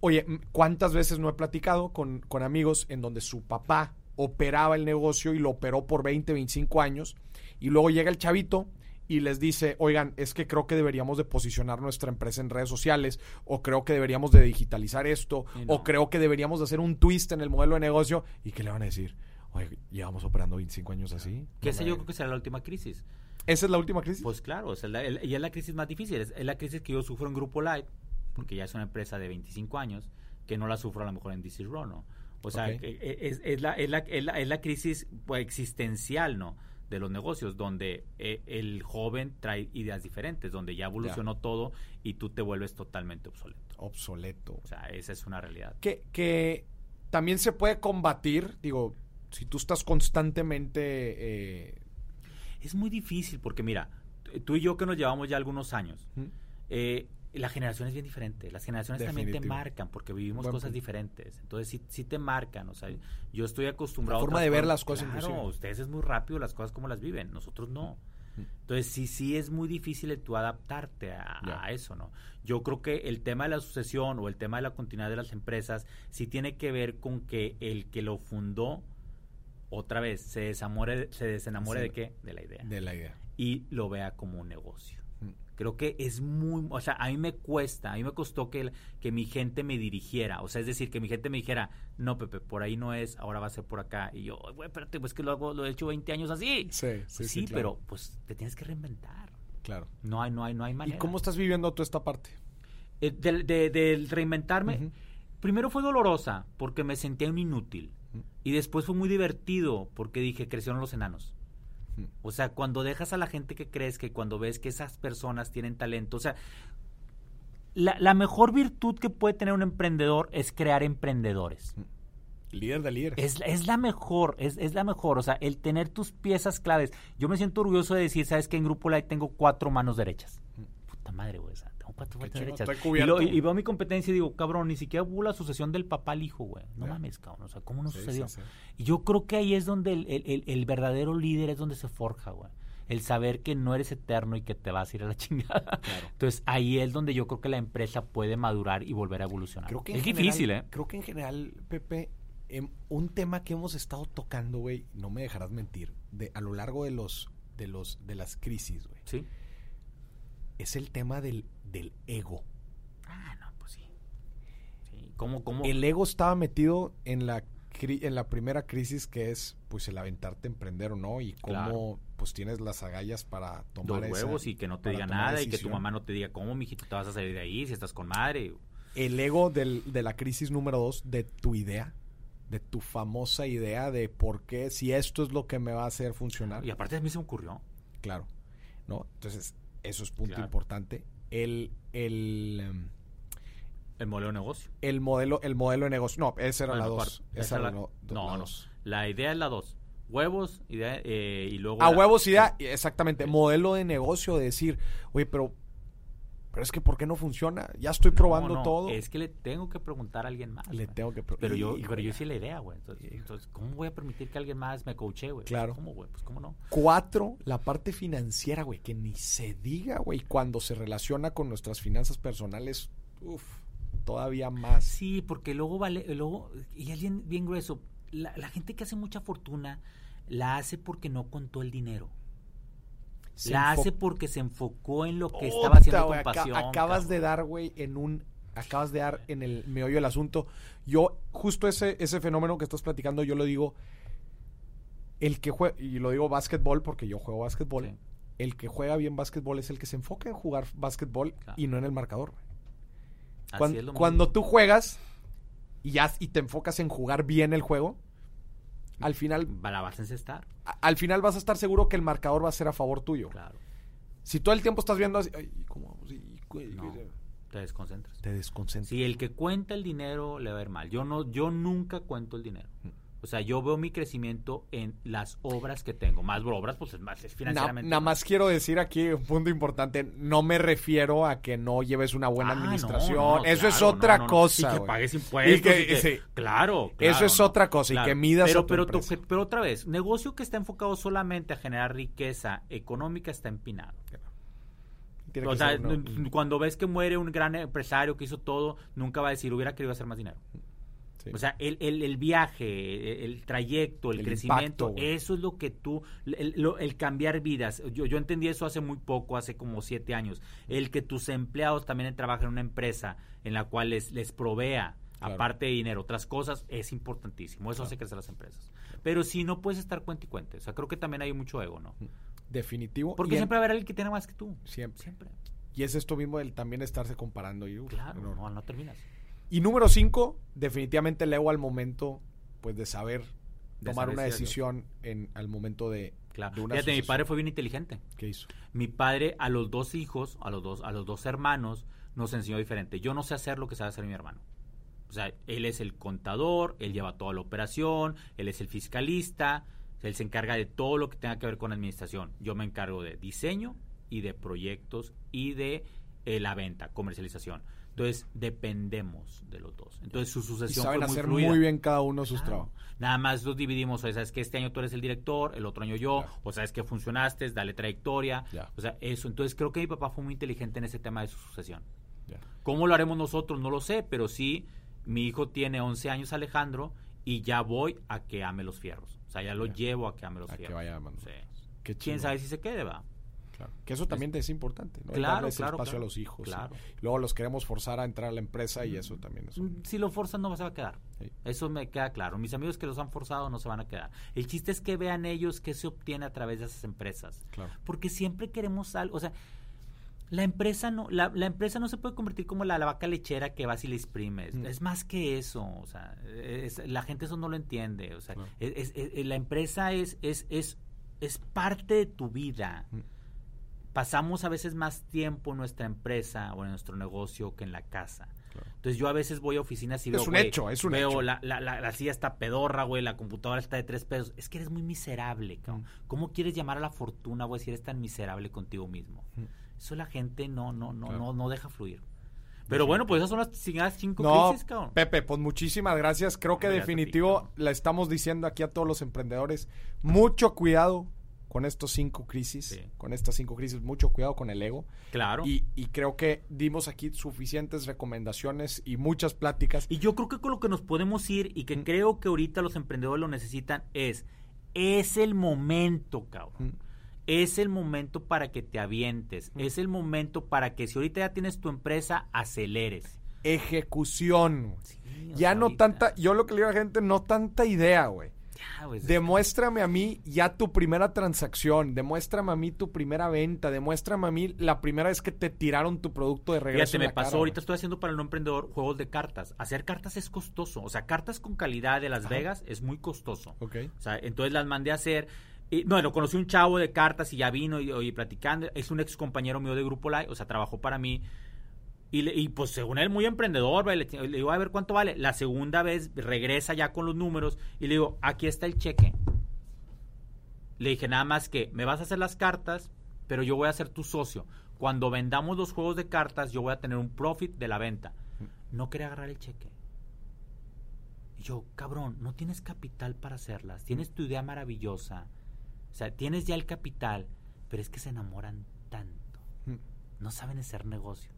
oye, ¿cuántas veces no he platicado con, con amigos en donde su papá operaba el negocio y lo operó por 20, 25 años y luego llega el chavito y les dice, oigan, es que creo que deberíamos de posicionar nuestra empresa en redes sociales o creo que deberíamos de digitalizar esto no. o creo que deberíamos de hacer un twist en el modelo de negocio y que le van a decir, oye, llevamos operando 25 años así. Que No esa yo creo que será la última crisis. ¿Esa es la última crisis? Pues claro, es la- el- y es la crisis más difícil. Es, es la crisis que yo sufro en Grupo Light, porque ya es una empresa de 25 años, que no la sufro a lo mejor en DC Raw, ¿no? O sea, que- es, es la, es, la, es, la, es la crisis pues, existencial, ¿no? De los negocios, donde eh, el joven trae ideas diferentes, donde ya evolucionó todo y tú te vuelves totalmente obsoleto. Obsoleto. O sea, esa es una realidad. que, que también se puede combatir, digo, si tú estás constantemente... eh, Es muy difícil porque mira, tú y yo que nos llevamos ya algunos años, ¿Mm? eh, la generación es bien diferente. Las generaciones también te marcan porque vivimos Buen cosas punto. diferentes. Entonces sí, sí te marcan. O sea, yo estoy acostumbrado La forma otras de ver las cosas, Claro, inclusive. ustedes es muy rápido las cosas como las viven. Nosotros no. Entonces sí, sí es muy difícil tú adaptarte a, a eso, ¿no? Yo creo que el tema de la sucesión o el tema de la continuidad de las empresas sí tiene que ver con que el que lo fundó otra vez se desamore, se desenamore Sí. de qué? De la idea de la idea. y lo vea como un negocio. Creo que es muy, o sea, a mí me cuesta, a mí me costó que, que mi gente me dirigiera, o sea, es decir, que mi gente me dijera, no, Pepe, por ahí no es, ahora va a ser por acá. Y yo, güey, espérate, pues que lo, hago, lo he hecho 20 años así. Sí, sí, Pues sí, sí, claro. pero pues te tienes que reinventar. Claro. No hay, no hay, no hay ¿Y manera. cómo estás viviendo tú esta parte? Eh, del, de- del reinventarme, primero fue dolorosa porque me sentía un inútil. Y después fue muy divertido porque dije, crecieron los enanos. O sea, cuando dejas a la gente que crezca y cuando ves que esas personas tienen talento, o sea, la, la mejor virtud que puede tener un emprendedor es crear emprendedores. Líder de líderes. Es, es la mejor, es, es la mejor. O sea, el tener tus piezas claves. Yo me siento orgulloso de decir, ¿sabes que En Grupo Light tengo cuatro manos derechas. Puta madre, güey. o sea, tengo cuatro Y, lo- y- y veo mi competencia y digo, cabrón, ni siquiera hubo la sucesión del papá al hijo, güey. No mames, cabrón. O sea, ¿cómo no Sí, sucedió? sí, sí. Y yo creo que ahí es donde el, el- el- el verdadero líder es donde se forja, güey. El saber que no eres eterno y que te vas a ir a la chingada. Claro. Entonces ahí es donde yo creo que la empresa puede madurar y volver a evolucionar. Creo que es general- difícil, ¿eh? Creo que en general, Pepe, em, un tema que hemos estado tocando, güey, no me dejarás mentir, de, a lo largo de los, de los, de las crisis, güey, Sí. Es el tema del, del ego. Ah, no, pues sí. Sí. ¿Cómo, cómo? El ego estaba metido en la cri- en la primera crisis que es pues el aventarte a emprender o no y cómo Claro. pues tienes las agallas para tomar dos esa- huevos y que no te diga nada y que tu mamá no te diga cómo, mijito, te vas a salir de ahí si estás con madre. el ego del- de la crisis número dos de tu idea de tu famosa idea de por qué si esto es lo que me va a hacer funcionar Y aparte a mí se me ocurrió. claro no entonces eso es punto Claro. importante el el em, El modelo de negocio. el modelo el modelo de negocio no esa era Bueno, la dos cuarto. esa Esa era la- no- no, la no. dos. La idea es la dos. Huevos idea, eh, y luego... A la- huevos idea, exactamente. Sí. Modelo de negocio de decir, oye, pero Pero es que ¿por qué no funciona? Ya estoy probando No, todo. Es que le tengo que preguntar a alguien más. Le tengo que pre- Pero yo, Híjole. pero yo sí la idea, güey. Entonces, entonces, ¿cómo voy a permitir que alguien más me coache, güey? Claro. ¿Cómo, güey? Pues, ¿cómo no? Cuatro, la parte financiera, güey, que ni se diga, güey, cuando se relaciona con nuestras finanzas personales, uff, todavía más. Sí, porque luego vale, luego, y alguien bien grueso, la, la gente que hace mucha fortuna la hace porque no contó el dinero. Se la hace porque se enfocó en lo que estaba haciendo güey, con pasión. acabas cabrón. de dar, güey, en un. Acabas de dar en el meollo del asunto. Yo, justo ese, ese fenómeno que estás platicando, yo lo digo. El que juega, y lo digo básquetbol porque yo juego básquetbol. Sí. El que juega bien básquetbol es el que se enfoca en jugar básquetbol Claro. y no en el marcador. güey. Así Cuan- es lo mismo. cuando tú juegas y, ya, y te enfocas en jugar bien el juego, al final, La vas a encestar, a- al final vas a estar seguro que el marcador va a ser a favor tuyo. claro. Si todo el tiempo estás viendo así, "Ay, ¿cómo vamos? Y- güey, No, te desconcentras. te desconcentras. Si el que cuenta el dinero le va a ir mal. Yo no, yo nunca cuento el dinero. Mm. O sea, yo veo mi crecimiento en las obras que tengo. Más obras, pues es más, es Na- financieramente. Nada más quiero decir aquí un punto importante. No me refiero a que no lleves una buena Ah, administración. no, Eso es otra no, cosa. Y que pagues impuestos. Y que- y que- sí. Claro, claro, Eso es otra cosa, y que midas pero, a tu pero, tu- pero otra vez, negocio que está enfocado solamente a generar riqueza económica está empinado. O sea, uno- cuando ves que muere un gran empresario que hizo todo, nunca va a decir, hubiera querido hacer más dinero. Sí. O sea, el, el, el viaje, el, el trayecto, el, El crecimiento, impacto, eso es lo que tú, el, lo- el cambiar vidas. Yo, yo entendí eso hace muy poco, hace como siete años. El que tus empleados también trabajen en una empresa en la cual les, les provea, Claro. aparte de dinero, otras cosas, es importantísimo. Eso hace crecer las empresas. Pero si no puedes estar cuenta y cuente. O sea, creo que también hay mucho ego, ¿no? Definitivo. Porque Y siempre va a haber alguien que tiene más que tú. Siempre. Siempre. Y es esto mismo del también estarse comparando. Y, Claro, no. no, no terminas. Y número cinco, definitivamente leo al momento pues de saber De tomar una si- decisión en, al momento de, Claro. de una Fíjate, mi padre fue bien inteligente. ¿Qué hizo? Mi padre a los dos hijos, a los dos, a los dos hermanos, nos enseñó diferente. Yo no sé hacer lo que sabe hacer mi hermano. O sea, él es el contador, él lleva toda la operación, él es el fiscalista, él se encarga de todo lo que tenga que ver con administración. Yo me encargo de diseño y de proyectos y de eh, la venta, comercialización. Entonces, dependemos de los dos. Entonces, su Y sucesión saben fue muy hacer fluida. muy bien cada uno sus Claro. trabajos. Nada más los dividimos, o sea, sabes que este año tú eres el director, el otro año yo, Claro. o sabes que funcionaste, dale trayectoria, o sea, eso. Entonces creo que mi papá fue muy inteligente en ese tema de su sucesión. Ya. ¿Cómo lo haremos nosotros? No lo sé, pero sí, mi hijo tiene 11 años, Alejandro, y ya voy a que ame los fierros. O sea, ya lo llevo a que ame los A que fierros. vaya amando. Sí. Qué ¿Quién sabe si se quede, va? Claro. Que eso también es importante, Claro, darles claro, espacio claro. a los hijos. sí. Claro. Luego los queremos forzar a entrar a la empresa y eso también es un- Mm, Si lo forzan no se va a quedar. Sí. Eso me queda claro. Mis amigos que los han forzado no se van a quedar. El chiste es que vean ellos qué se obtiene a través de esas empresas. Claro. Porque siempre queremos algo, o sea, la empresa no, la, la empresa no se puede convertir como la, la vaca lechera que vas y le exprimes. Mm. Es más que eso, o sea, es- la gente eso no lo entiende. O sea, Claro. es- es- es- la empresa es, es, es, es parte de tu vida. Mm. Pasamos a veces más tiempo en nuestra empresa o en nuestro negocio que en la casa. Claro. Entonces yo a veces voy a oficinas y Es veo, un güey, hecho, es un veo hecho. La, la, la, la silla está pedorra, güey, la computadora está de tres pesos. Es que eres muy miserable, cabrón. Mm. ¿Cómo quieres llamar a la fortuna, güey, si eres tan miserable contigo mismo? Mm. Eso la gente no, no, no, Claro. no, no deja fluir. Pero bueno, pues esas son las cinco No, crisis, cabrón. Pepe, pues muchísimas gracias. Creo que Gracias a ti, definitivo la estamos diciendo aquí a todos los emprendedores. Mucho cuidado con estos cinco crisis, Sí. con estas cinco crisis, mucho cuidado con el ego. Claro. Y, y creo que dimos aquí suficientes recomendaciones y muchas pláticas. Y yo creo que con lo que nos podemos ir y que Mm. creo que ahorita los emprendedores lo necesitan es, es el momento, cabrón. Mm. Es el momento para que te avientes. Mm. Es el momento para que si ahorita ya tienes tu empresa, aceleres. Ejecución. Sí, Ya no ahorita- tanta, yo lo que le digo a la gente, no tanta idea, güey. Ya, güey, Demuéstrame a mí ya tu primera transacción, demuéstrame a mí tu primera venta, demuéstrame a mí la primera vez que te tiraron tu producto de regreso. Fíjate, en me la pasó, cara, ahorita estoy haciendo para el no emprendedor juegos de cartas. Hacer cartas es costoso. O sea, cartas con calidad de Las Ajá. Vegas es muy costoso. Ok. O sea, entonces las mandé a hacer. Y, no, lo conocí un chavo de cartas y ya vino y, y platicando. Es un ex compañero mío de Grupo Live, o sea, trabajó para mí. Y, le- y, pues según él, muy emprendedor, ¿vale? le, le digo, a ver cuánto vale. La segunda vez regresa ya con los números y le digo, aquí está el cheque. Le dije, nada más que me vas a hacer las cartas, pero yo voy a ser tu socio. cuando vendamos los juegos de cartas, yo voy a tener un profit de la venta. No quería agarrar el cheque. Y yo, cabrón, no tienes capital para hacerlas. Tienes tu idea maravillosa. O sea, tienes ya el capital, pero es que se enamoran tanto. No saben hacer negocio.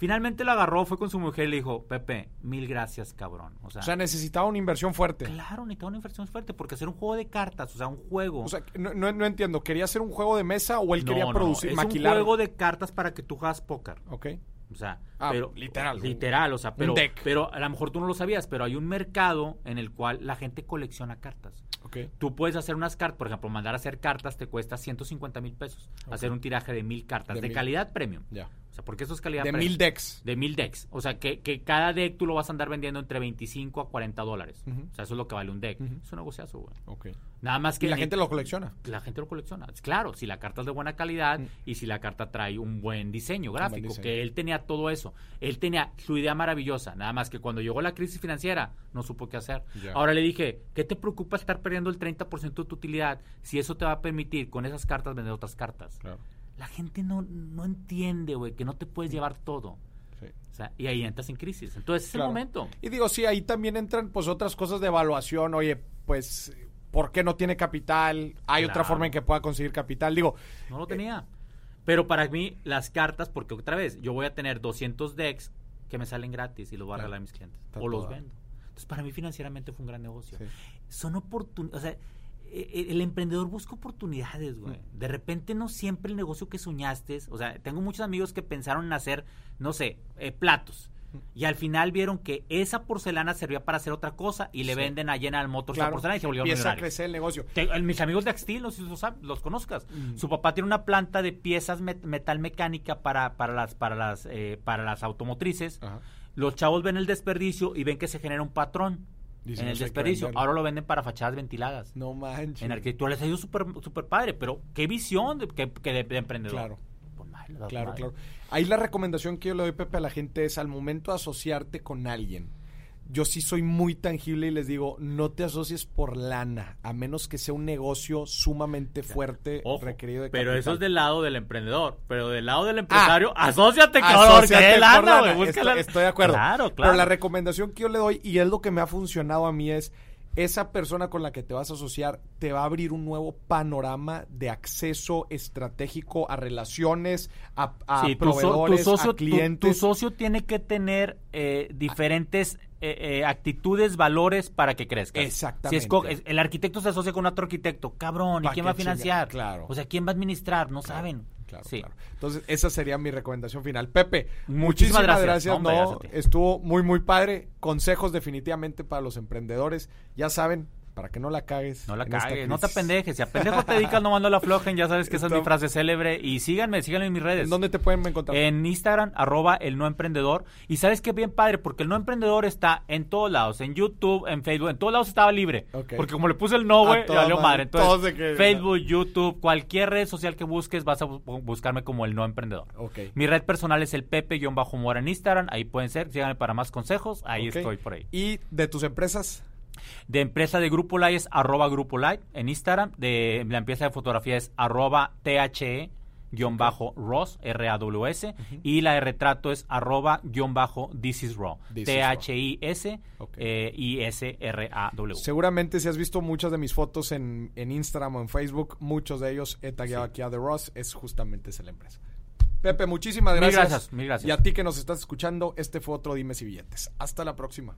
Finalmente lo agarró, fue con su mujer y le dijo, Pepe, mil gracias, cabrón. O sea, O sea, necesitaba una inversión fuerte. claro, necesitaba una inversión fuerte, porque hacer un juego de cartas, o sea, un juego... O sea, no, no, no entiendo. ¿Quería hacer un juego de mesa o él No, quería no, producir, es maquilar? un juego de cartas para que tú juegas póker. Ok. O sea, Ah, pero literal. literal, o sea, pero, deck. pero a lo mejor tú no lo sabías, pero hay un mercado en el cual la gente colecciona cartas. Ok. Tú puedes hacer unas cartas, por ejemplo, mandar a hacer cartas te cuesta 150 mil pesos. Hacer un tiraje de mil cartas, De de, mil. calidad premium. Ya. O sea, porque eso es calidad De premium. mil decks. De mil decks. O sea, que, que cada deck tú lo vas a andar vendiendo entre 25 a 40 dólares. O sea, eso es lo que vale un deck. Ujú. Es un negociazo, güey. Ok. Nada más que... Y la gente lo colecciona. la gente lo colecciona. Claro, si la carta es de buena calidad y si la carta trae un buen diseño gráfico, diseño. que él tenía todo eso. Él tenía su idea maravillosa, nada más que cuando llegó la crisis financiera no supo qué hacer. Ahora le dije, ¿qué te preocupa estar perdiendo el 30% de tu utilidad si eso te va a permitir con esas cartas vender otras cartas? Claro. La gente no, no entiende, güey, que no te puedes llevar todo. Sí. O sea, y ahí entras en crisis. Entonces es el momento. Y digo, sí, ahí también entran pues otras cosas de evaluación. Oye, pues, ¿por qué no tiene capital? Hay otra forma en que pueda conseguir capital. Digo, No lo tenía. Pero para mí, las cartas, porque otra vez, yo voy a tener 200 decks que me salen gratis y los voy a regalar a mis clientes. Está o los vendo. Entonces, para mí financieramente fue un gran negocio. Sí. Son oportunidades. O sea, el emprendedor busca oportunidades, güey. Mm. De repente no siempre el negocio que soñaste, o sea, tengo muchos amigos que pensaron en hacer, no sé, eh, platos. Mm. Y al final vieron que esa porcelana servía para hacer otra cosa y le Sí. venden a General Motors la claro, porcelana y se volvieron empieza a crecer el negocio. Te- mis amigos de Axtil, no sé si los, conozcas. Mm. Su papá tiene una planta de piezas met- metal mecánica para, para las, para las, eh, para las automotrices. Ajá. Los chavos ven el desperdicio y ven que se genera un patrón en el "Eso hay que desperdicio. venderlo". Ahora lo venden para fachadas ventiladas. No manches. En arquitectura les ha ido súper super padre, pero qué visión de, que, que de, de emprendedor. Claro. Pues, madre, Claro, madre. claro. Ahí la recomendación que yo le doy, Pepe, a la gente es al momento de asociarte con alguien. Yo sí soy muy tangible y les digo, no te asocies por lana, a menos que sea un negocio sumamente fuerte, Ojo, requerido de pero eso capital. es del lado del emprendedor. Pero del lado del empresario, asóciate, Asóciate cabrón. que lana, lana. busca Estoy, la- estoy de acuerdo. Claro, claro. Pero la recomendación que yo le doy, y es lo que me ha funcionado a mí, es esa persona con la que te vas a asociar te va a abrir un nuevo panorama de acceso estratégico a relaciones, a, a Sí, tu, so- tu proveedores, socio, a tu- clientes. tu socio tiene que tener eh, diferentes eh, eh, actitudes, valores para que crezca. Exactamente. Si es- el arquitecto se asocia con otro arquitecto, cabrón, ¿y quién va a financiar? claro. O sea, ¿quién va a administrar? No Claro, saben. Claro, sí. claro. Entonces, esa sería mi recomendación final. Pepe, Muchísimas muchísimas gracias. gracias. Hombre, no, gracias estuvo muy, muy padre. Consejos definitivamente para los emprendedores. Ya saben, para que no la cagues. No la cagues, no te apendejes. Si a pendejo te dedicas, no mando la flojen. Ya sabes que esa es mi frase célebre. Y síganme, síganme en mis redes. ¿En dónde te pueden encontrar? En Instagram, arroba el no emprendedor. Y sabes que bien padre, porque el no emprendedor está en todos lados, en YouTube, en Facebook, en todos lados estaba libre. Porque como le puse el no, güey, valió madre. Entonces, que- Facebook, YouTube, cualquier red social que busques, vas a bu- buscarme como el no emprendedor. Ok. Mi red personal es el Pepe-Mora en Instagram. Ahí pueden ser, síganme para más consejos. Ahí estoy por ahí. ¿Y de tus empresas? De empresa de Grupo Light es arroba Grupo Light en Instagram. De la empresa de fotografía es arroba THE guion bajo Ross, R-A-W-S. Y la de retrato es arroba guion bajo This is Raw. This is Raw. T-H-I-S Ok. eh, I-S-R-A-W. Seguramente si has visto muchas de mis fotos en, en Instagram o en Facebook, muchos de ellos he tagueado aquí a The Ross, es justamente esa la empresa. Pepe, muchísimas Mil gracias. gracias, mil gracias. Y a ti que nos estás escuchando, este fue otro Dimes y Billetes. Hasta la próxima.